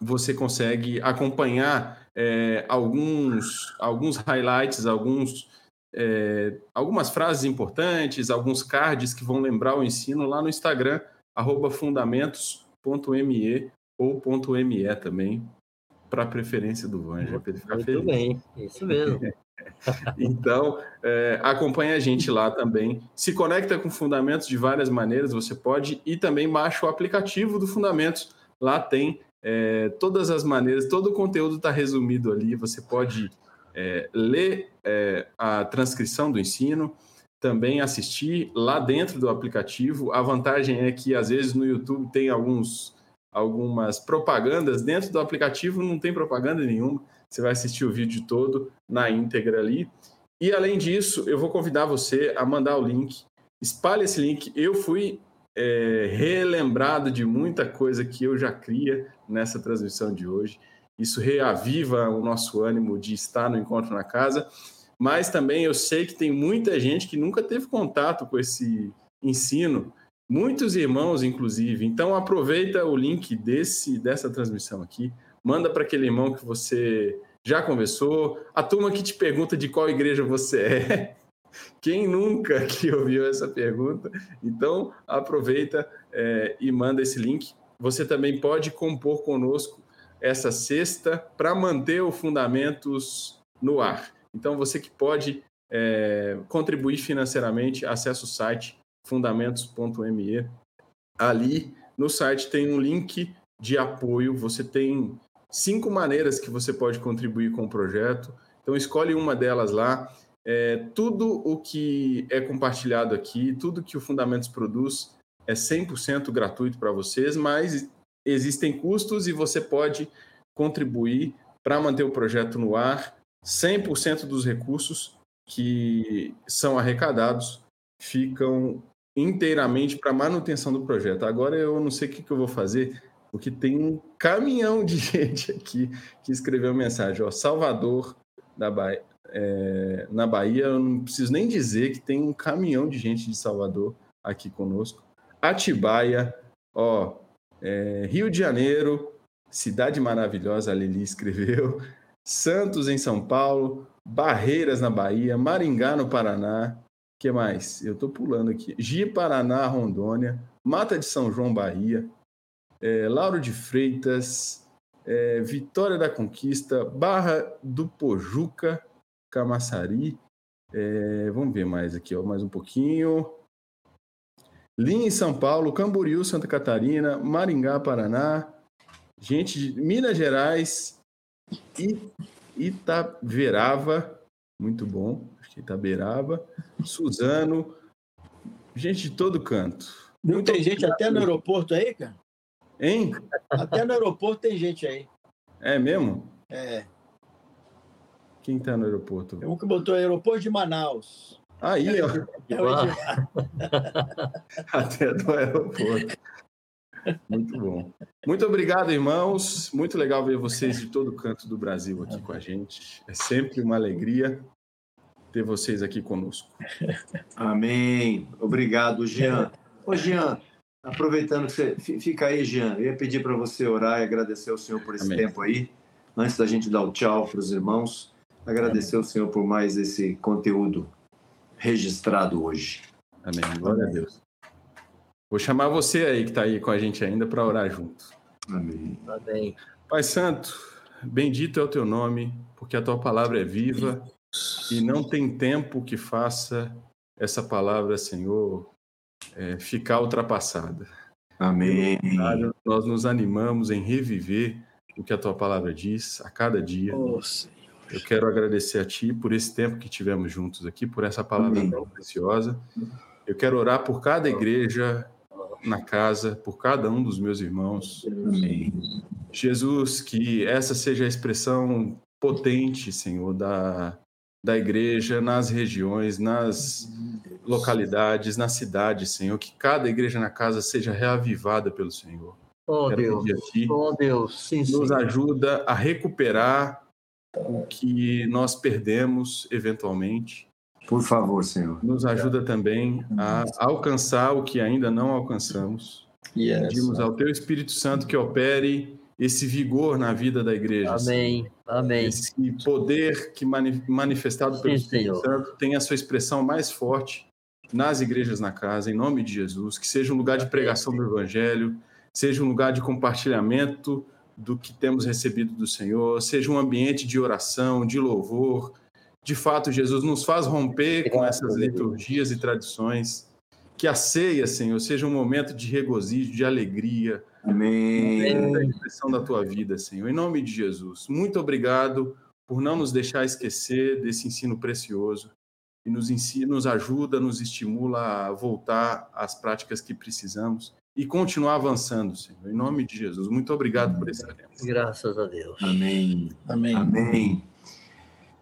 você consegue acompanhar é, alguns, alguns highlights, alguns, é, algumas frases importantes, alguns cards que vão lembrar o ensino lá no Instagram, fundamentos.me ou .me também, para preferência do Vanja, para ele ficar Muito feliz. bem, isso mesmo. então, é, acompanhe a gente lá também. Se conecta com Fundamentos de várias maneiras, você pode, e também baixa o aplicativo do Fundamentos. Lá tem é, todas as maneiras, todo o conteúdo está resumido ali. Você pode é, ler é, a transcrição do ensino, também assistir lá dentro do aplicativo. A vantagem é que às vezes no YouTube tem alguns, algumas propagandas dentro do aplicativo, não tem propaganda nenhuma. Você vai assistir o vídeo todo na íntegra ali. E além disso, eu vou convidar você a mandar o link. Espalhe esse link. Eu fui é, relembrado de muita coisa que eu já cria nessa transmissão de hoje. Isso reaviva o nosso ânimo de estar no encontro na casa, mas também eu sei que tem muita gente que nunca teve contato com esse ensino, muitos irmãos inclusive. Então aproveita o link desse dessa transmissão aqui, manda para aquele irmão que você já conversou, a turma que te pergunta de qual igreja você é, quem nunca que ouviu essa pergunta? Então, aproveita é, e manda esse link. Você também pode compor conosco essa cesta para manter o Fundamentos no ar. Então, você que pode é, contribuir financeiramente, acesse o site fundamentos.me. Ali no site tem um link de apoio. Você tem cinco maneiras que você pode contribuir com o projeto. Então escolhe uma delas lá. É, tudo o que é compartilhado aqui, tudo que o Fundamentos produz é 100% gratuito para vocês, mas existem custos e você pode contribuir para manter o projeto no ar. 100% dos recursos que são arrecadados ficam inteiramente para manutenção do projeto. Agora eu não sei o que, que eu vou fazer, porque tem um caminhão de gente aqui que escreveu mensagem. Ó, Salvador, da é, na Bahia, eu não preciso nem dizer que tem um caminhão de gente de Salvador aqui conosco. Atibaia, ó, é, Rio de Janeiro, cidade maravilhosa, a Lili escreveu. Santos, em São Paulo, Barreiras, na Bahia, Maringá, no Paraná. que mais? Eu estou pulando aqui. Gi, Paraná, Rondônia, Mata de São João, Bahia, é, Lauro de Freitas, é, Vitória da Conquista, Barra do Pojuca, Camaçari. É, vamos ver mais aqui, ó, mais um pouquinho. Linha em São Paulo, Camboriú, Santa Catarina, Maringá, Paraná, gente de Minas Gerais, Itaverava, muito bom, acho que Itaberava, Suzano, gente de todo canto. Não tem gente até no aeroporto aí, cara? Hein? Até no aeroporto tem gente aí. É mesmo? É. Quem tá no aeroporto? Tem um que botou aeroporto de Manaus. Aí, ó. É o Edmar. Até do aeroporto. Muito bom. Muito obrigado, irmãos. Muito legal ver vocês de todo canto do Brasil aqui com a gente. É sempre uma alegria ter vocês aqui conosco. Amém. Obrigado, Jean. Ô, Jean, aproveitando que você. fi- Fica aí, Jean. Eu ia pedir para você orar e agradecer ao Senhor por esse Amém. tempo aí. Antes da gente dar o tchau para os irmãos, agradecer ao Senhor por mais esse conteúdo registrado hoje. Amém. Glória a Deus. Vou chamar você aí que está aí com a gente ainda para orar junto. Amém. Amém. Pai Santo, bendito é o teu nome, porque a tua palavra é viva e não tem tempo que faça essa palavra, Senhor, é, ficar ultrapassada. Amém. contrário, Nós nos animamos em reviver o que a tua palavra diz a cada dia. Senhor. Eu quero agradecer a ti por esse tempo que tivemos juntos aqui, por essa palavra Amém. tão preciosa. Eu quero orar por cada igreja na casa, por cada um dos meus irmãos. Amém. Jesus, que essa seja a expressão potente, Senhor, da, da igreja nas regiões, nas localidades, nas cidades, Senhor. Que cada igreja na casa seja reavivada pelo Senhor. Oh, Quero Deus. Oh, Deus. Sim, sim. nos ajuda a recuperar o que nós perdemos eventualmente. Por favor, Senhor. Nos ajuda também a alcançar o que ainda não alcançamos. Yes. Pedimos ao Teu Espírito Santo que opere esse vigor na vida da igreja. Amém. Amém. Esse poder que mani- manifestado pelo Sim, Espírito Senhor. Santo tem a sua expressão mais forte nas igrejas na casa, em nome de Jesus. Que seja um lugar de pregação do Evangelho, seja um lugar de compartilhamento do que temos recebido do Senhor, seja um ambiente de oração, de louvor. De fato, Jesus nos faz romper com essas liturgias e tradições. Que a ceia, Senhor, seja um momento de regozijo, de alegria, Amém. da expressão da tua vida, Senhor. Em nome de Jesus. Muito obrigado por não nos deixar esquecer desse ensino precioso e nos ensina, nos ajuda, nos estimula a voltar às práticas que precisamos e continuar avançando, Senhor. Em nome de Jesus. Muito obrigado por esse tempo. Graças a Deus. Amém. Amém. Amém.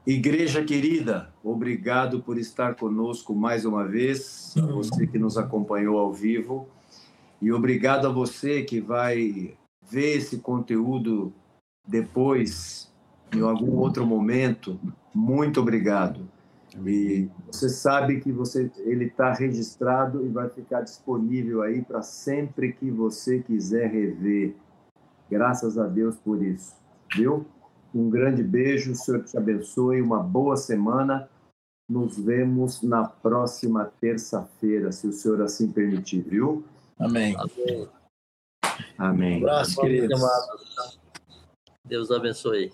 Igreja querida, obrigado por estar conosco mais uma vez, a você que nos acompanhou ao vivo, e obrigado a você que vai ver esse conteúdo depois, em algum outro momento. Muito obrigado. E você sabe que você, ele está registrado e vai ficar disponível aí para sempre que você quiser rever. Graças a Deus por isso, viu? Um grande beijo, o Senhor te abençoe, uma boa semana. Nos vemos na próxima terça-feira, se o Senhor assim permitir, viu? Amém. Amém. Amém. Um abraço, queridos. Deus abençoe.